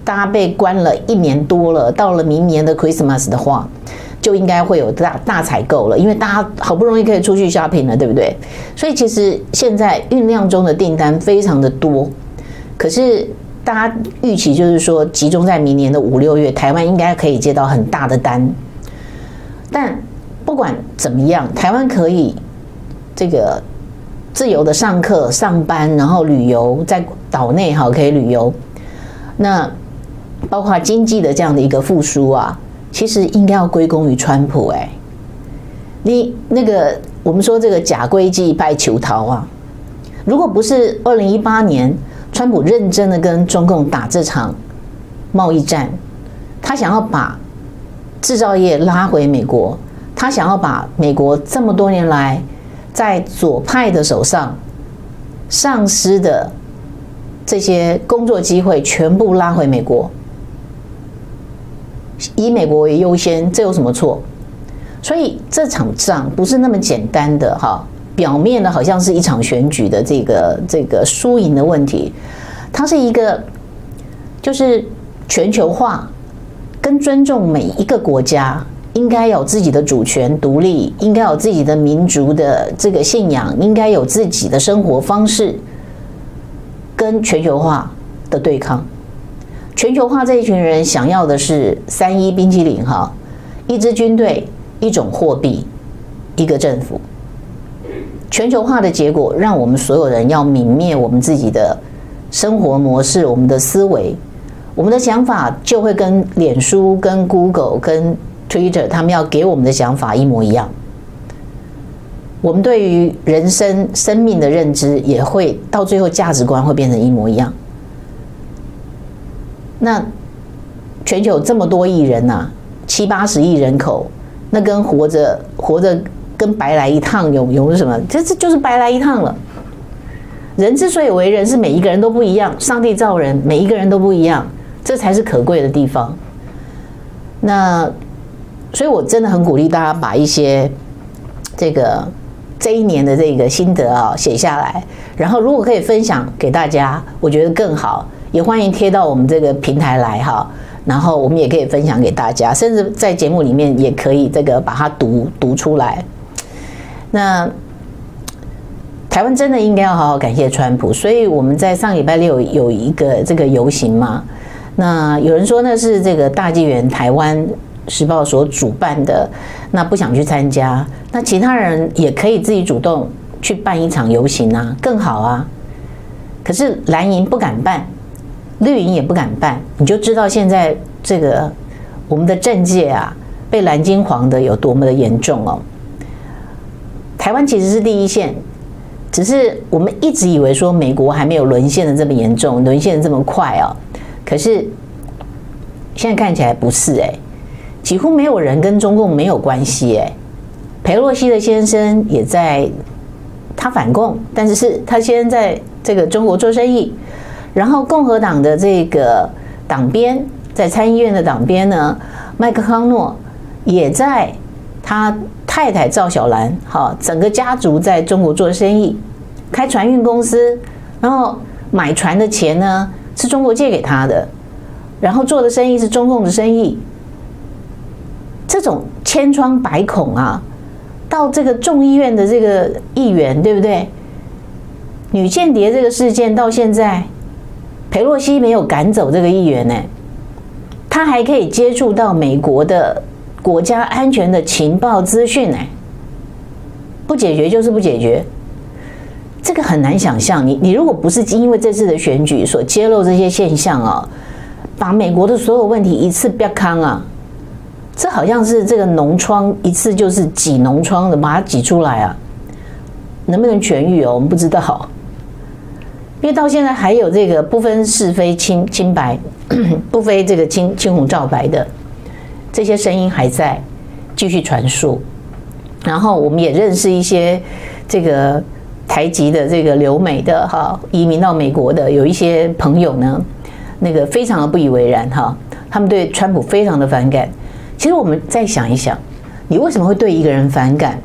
大家被关了一年多了，到了明年的 Christmas 的话。就应该会有大大采购了，因为大家好不容易可以出去 shopping 了，对不对？所以其实现在酝酿中的订单非常的多，可是大家预期就是说，集中在明年的五六月，台湾应该可以接到很大的单。但不管怎么样，台湾可以这个自由的上课、上班，然后旅游，在岛内哈可以旅游。那包括经济的这样的一个复苏啊。其实应该要归功于川普哎，你那个我们说这个假归计败求逃啊，如果不是二零一八年川普认真的跟中共打这场贸易战，他想要把制造业拉回美国，他想要把美国这么多年来在左派的手上丧失的这些工作机会全部拉回美国。以美国为优先，这有什么错？所以这场仗不是那么简单的哈，表面的好像是一场选举的这个这个输赢的问题，它是一个就是全球化跟尊重每一个国家应该有自己的主权独立，应该有自己的民族的这个信仰，应该有自己的生活方式，跟全球化的对抗。全球化这一群人想要的是三一冰淇淋哈，一支军队，一种货币，一个政府。全球化的结果让我们所有人要泯灭我们自己的生活模式，我们的思维，我们的想法就会跟脸书、跟 Google、跟 Twitter 他们要给我们的想法一模一样。我们对于人生、生命的认知也会到最后价值观会变成一模一样。那全球这么多亿人呐、七八十亿人口，那跟活着活着跟白来一趟有有什么？这这就是白来一趟了。人之所以为人，是每一个人都不一样。上帝造人，每一个人都不一样，这才是可贵的地方。那所以，我真的很鼓励大家把一些这个这一年的这个心得啊写下来，然后如果可以分享给大家，我觉得更好。也欢迎贴到我们这个平台来哈，然后我们也可以分享给大家，甚至在节目里面也可以这个把它读读出来。那台湾真的应该要好好感谢川普，所以我们在上礼拜六有一个这个游行嘛。那有人说那是这个大纪元台湾时报所主办的，那不想去参加，那其他人也可以自己主动去办一场游行啊，更好啊。可是蓝营不敢办，绿营也不敢办，你就知道现在这个我们的政界啊，被蓝金黄的有多么的严重哦。台湾其实是第一线，只是我们一直以为说美国还没有沦陷的这么严重，沦陷的这么快哦。可是现在看起来不是诶，几乎没有人跟中共没有关系诶。裴洛西的先生也在，他反共，但是是他先在这个中国做生意，然后共和党的这个党鞭在参议院的党鞭呢，麦克康诺也在他太太赵小兰，哈，整个家族在中国做生意，开船运公司，然后买船的钱呢是中国借给他的，然后做的生意是中共的生意，这种千疮百孔啊。到这个众议院的这个议员，对不对？女间谍这个事件到现在，裴洛西没有赶走这个议员呢，他还可以接触到美国的国家安全的情报资讯呢，不解决就是不解决，这个很难想象。你你如果不是因为这次的选举所揭露这些现象啊，把美国的所有问题一次瘪康啊。这好像是这个脓疮一次就是挤脓疮的，把它挤出来啊，能不能痊愈哦？我们不知道，因为到现在还有这个不分是非清清白，不分这个青青红皂白的这些声音还在继续传述。然后我们也认识一些这个台籍的这个留美的哈移民到美国的有一些朋友呢，那个非常的不以为然哈，他们对川普非常的反感。其实我们再想一想，你为什么会对一个人反感？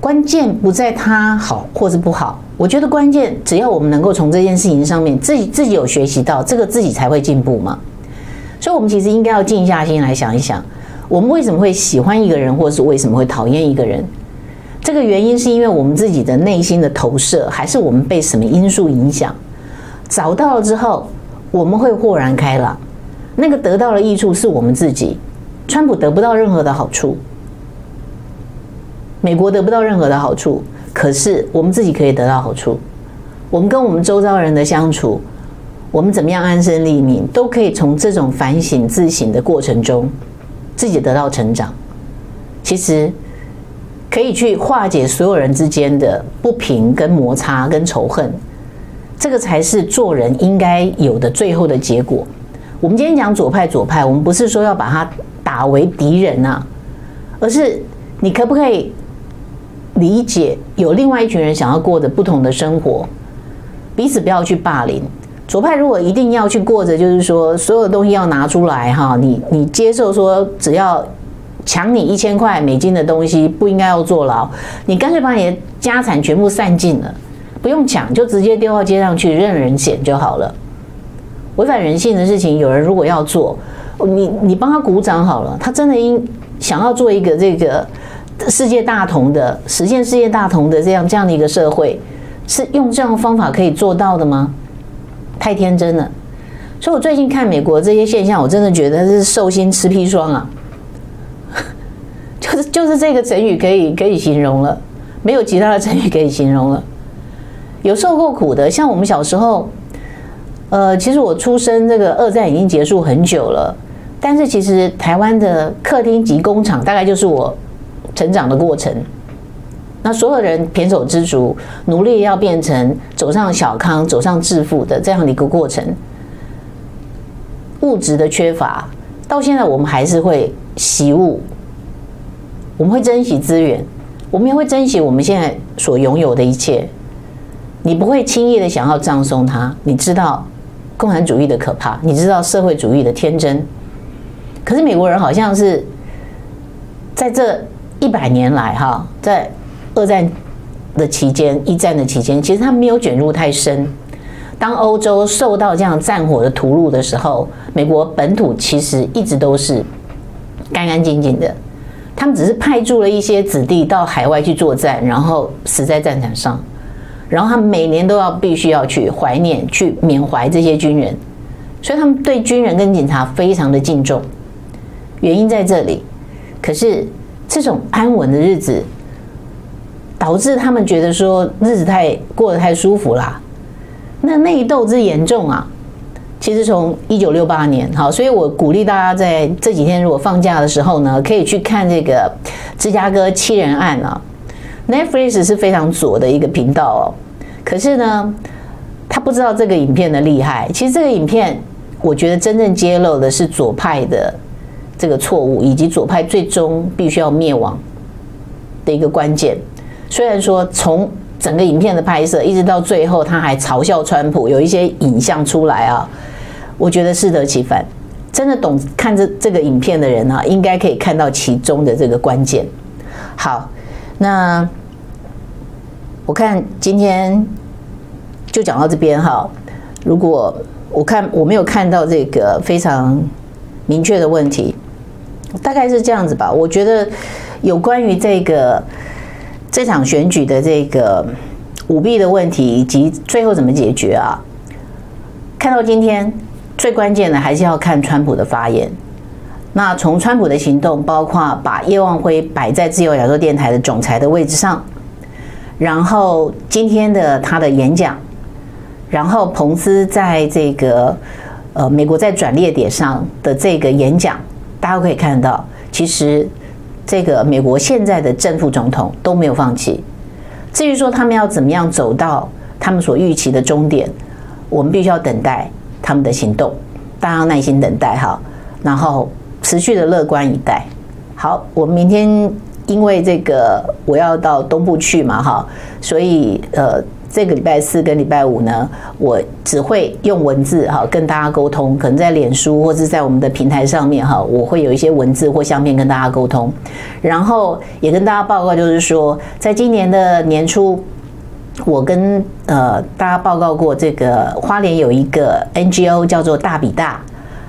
关键不在他好或是不好，我觉得关键只要我们能够从这件事情上面自己自己有学习到，这个自己才会进步嘛。所以，我们其实应该要静下心来想一想，我们为什么会喜欢一个人，或是为什么会讨厌一个人？这个原因是因为我们自己的内心的投射，还是我们被什么因素影响？找到了之后，我们会豁然开朗，那个得到的益处是我们自己。川普得不到任何的好处，美国得不到任何的好处，可是我们自己可以得到好处。我们跟我们周遭人的相处，我们怎么样安身立命，都可以从这种反省自省的过程中，自己得到成长。其实可以去化解所有人之间的不平、跟摩擦、跟仇恨，这个才是做人应该有的最后的结果。我们今天讲左派，左派，我们不是说要把它。打为敌人呐，而是你可不可以理解有另外一群人想要过着不同的生活，彼此不要去霸凌。左派如果一定要去过着，就是说所有东西要拿出来哈，你你接受说只要抢你一千块美金的东西不应该要坐牢，你干脆把你的家产全部散尽了，不用抢就直接丢到街上去任人捡就好了。违反人性的事情，有人如果要做。你你帮他鼓掌好了，他真的应想要做一个这个世界大同的实现世界大同的这样这样的一个社会，是用这样的方法可以做到的吗？太天真了。所以我最近看美国这些现象，我真的觉得是兽心吃砒霜啊，就是就是这个成语可以可以形容了，没有其他的成语可以形容了。有受过苦的，像我们小时候，呃，其实我出生这个二战已经结束很久了。但是其实台湾的客厅及工厂大概就是我成长的过程。那所有人胼手胝足，努力要变成走上小康、走上致富的这样的一个过程。物质的缺乏，到现在我们还是会惜物，我们会珍惜资源，我们也会珍惜我们现在所拥有的一切。你不会轻易的想要葬送它。你知道共产主义的可怕，你知道社会主义的天真。可是美国人好像是在这一百年来，哈，在二战的期间、一战的期间，其实他没有卷入太深。当欧洲受到这样战火的屠戮的时候，美国本土其实一直都是干干净净的。他们只是派驻了一些子弟到海外去作战，然后死在战场上，然后他们每年都要必须要去怀念、去缅怀这些军人，所以他们对军人跟警察非常的敬重。原因在这里，可是这种安稳的日子，导致他们觉得说日子太过得太舒服啦。那内斗之严重啊，其实从一九六八年，好，所以我鼓励大家在这几天如果放假的时候呢，可以去看这个芝加哥七人案啊。Netflix 是非常左的一个频道哦，可是呢，他不知道这个影片的厉害。其实这个影片，我觉得真正揭露的是左派的这个错误，以及左派最终必须要灭亡的一个关键。虽然说从整个影片的拍摄一直到最后，他还嘲笑川普，有一些影像出来啊，我觉得适得其反。真的懂看这这个影片的人啊，应该可以看到其中的这个关键。好。那我看今天就讲到这边哈。如果我看我没有看到这个非常明确的问题，大概是这样子吧。我觉得有关于这个这场选举的这个舞弊的问题，以及最后怎么解决啊？看到今天最关键的还是要看川普的发言。那从川普的行动，包括把叶望辉摆在自由亚洲电台的总裁的位置上，然后今天的他的演讲，然后彭斯在这个呃美国在转捩点上的这个演讲，大家可以看到，其实这个美国现在的正副总统都没有放弃。至于说他们要怎么样走到他们所预期的终点，我们必须要等待他们的行动，大家要耐心等待哈，然后。持续的乐观以待。好，我们明天因为这个我要到东部去嘛，哈，所以呃，这个礼拜四跟礼拜五呢，我只会用文字哈跟大家沟通，可能在脸书或者在我们的平台上面哈，我会有一些文字或相片跟大家沟通，然后也跟大家报告，就是说，在今年的年初，我跟呃大家报告过，这个花莲有一个 NGO 叫做大比大。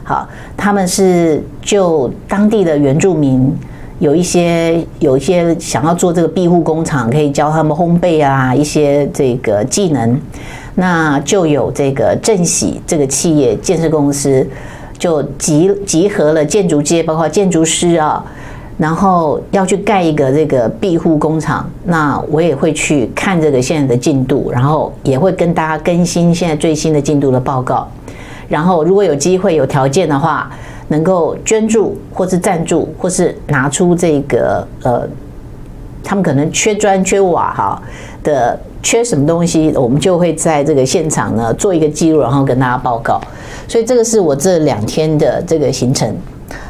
好，他们是就当地的原住民有一些有一些想要做这个庇护工厂，可以教他们烘焙啊一些这个技能，那就有这个正喜这个企业建设公司就集集合了建筑界，包括建筑师啊，然后要去盖一个这个庇护工厂，那我也会去看这个现在的进度，然后也会跟大家更新现在最新的进度的报告。然后，如果有机会、有条件的话，能够捐助，或是赞助，或是拿出这个呃，他们可能缺砖、缺瓦哈的，缺什么东西，我们就会在这个现场呢做一个记录，然后跟大家报告。所以这个是我这两天的这个行程。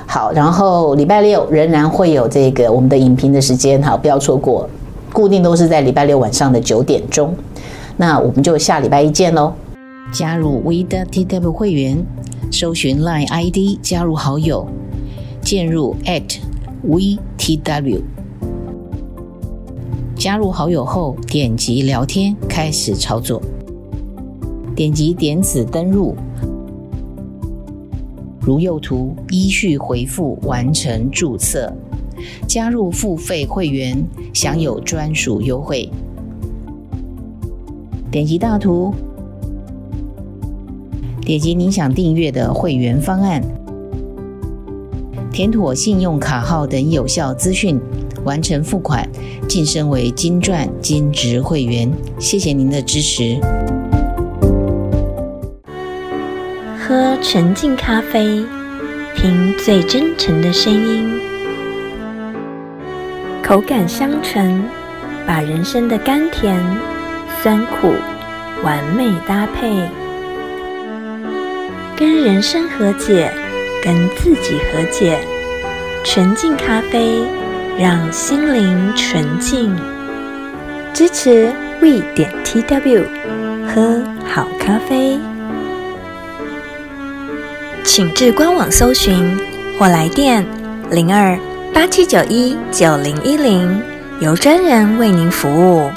好，然后礼拜六仍然会有这个我们的影评的时间，好，不要错过，固定都是在礼拜六晚上的九点钟。那我们就下礼拜一见喽。加入 WeTW 会员，搜寻 Line ID 加入好友，键入 @WeTW。加入好友后，点击聊天开始操作，点击点此登入，如右图依序回复完成注册，加入付费会员享有专属优惠。点击大图。点击您想订阅的会员方案，填妥信用卡号等有效资讯，完成付款，晋升为金钻金职会员。谢谢您的支持。喝纯净咖啡，听最真诚的声音，口感香醇，把人生的甘甜、酸苦完美搭配。跟人生和解，跟自己和解。纯净咖啡，让心灵纯净。支持 We 点 TW，喝好咖啡。请至官网搜寻或来电零二八七九一九零一零，由专人为您服务。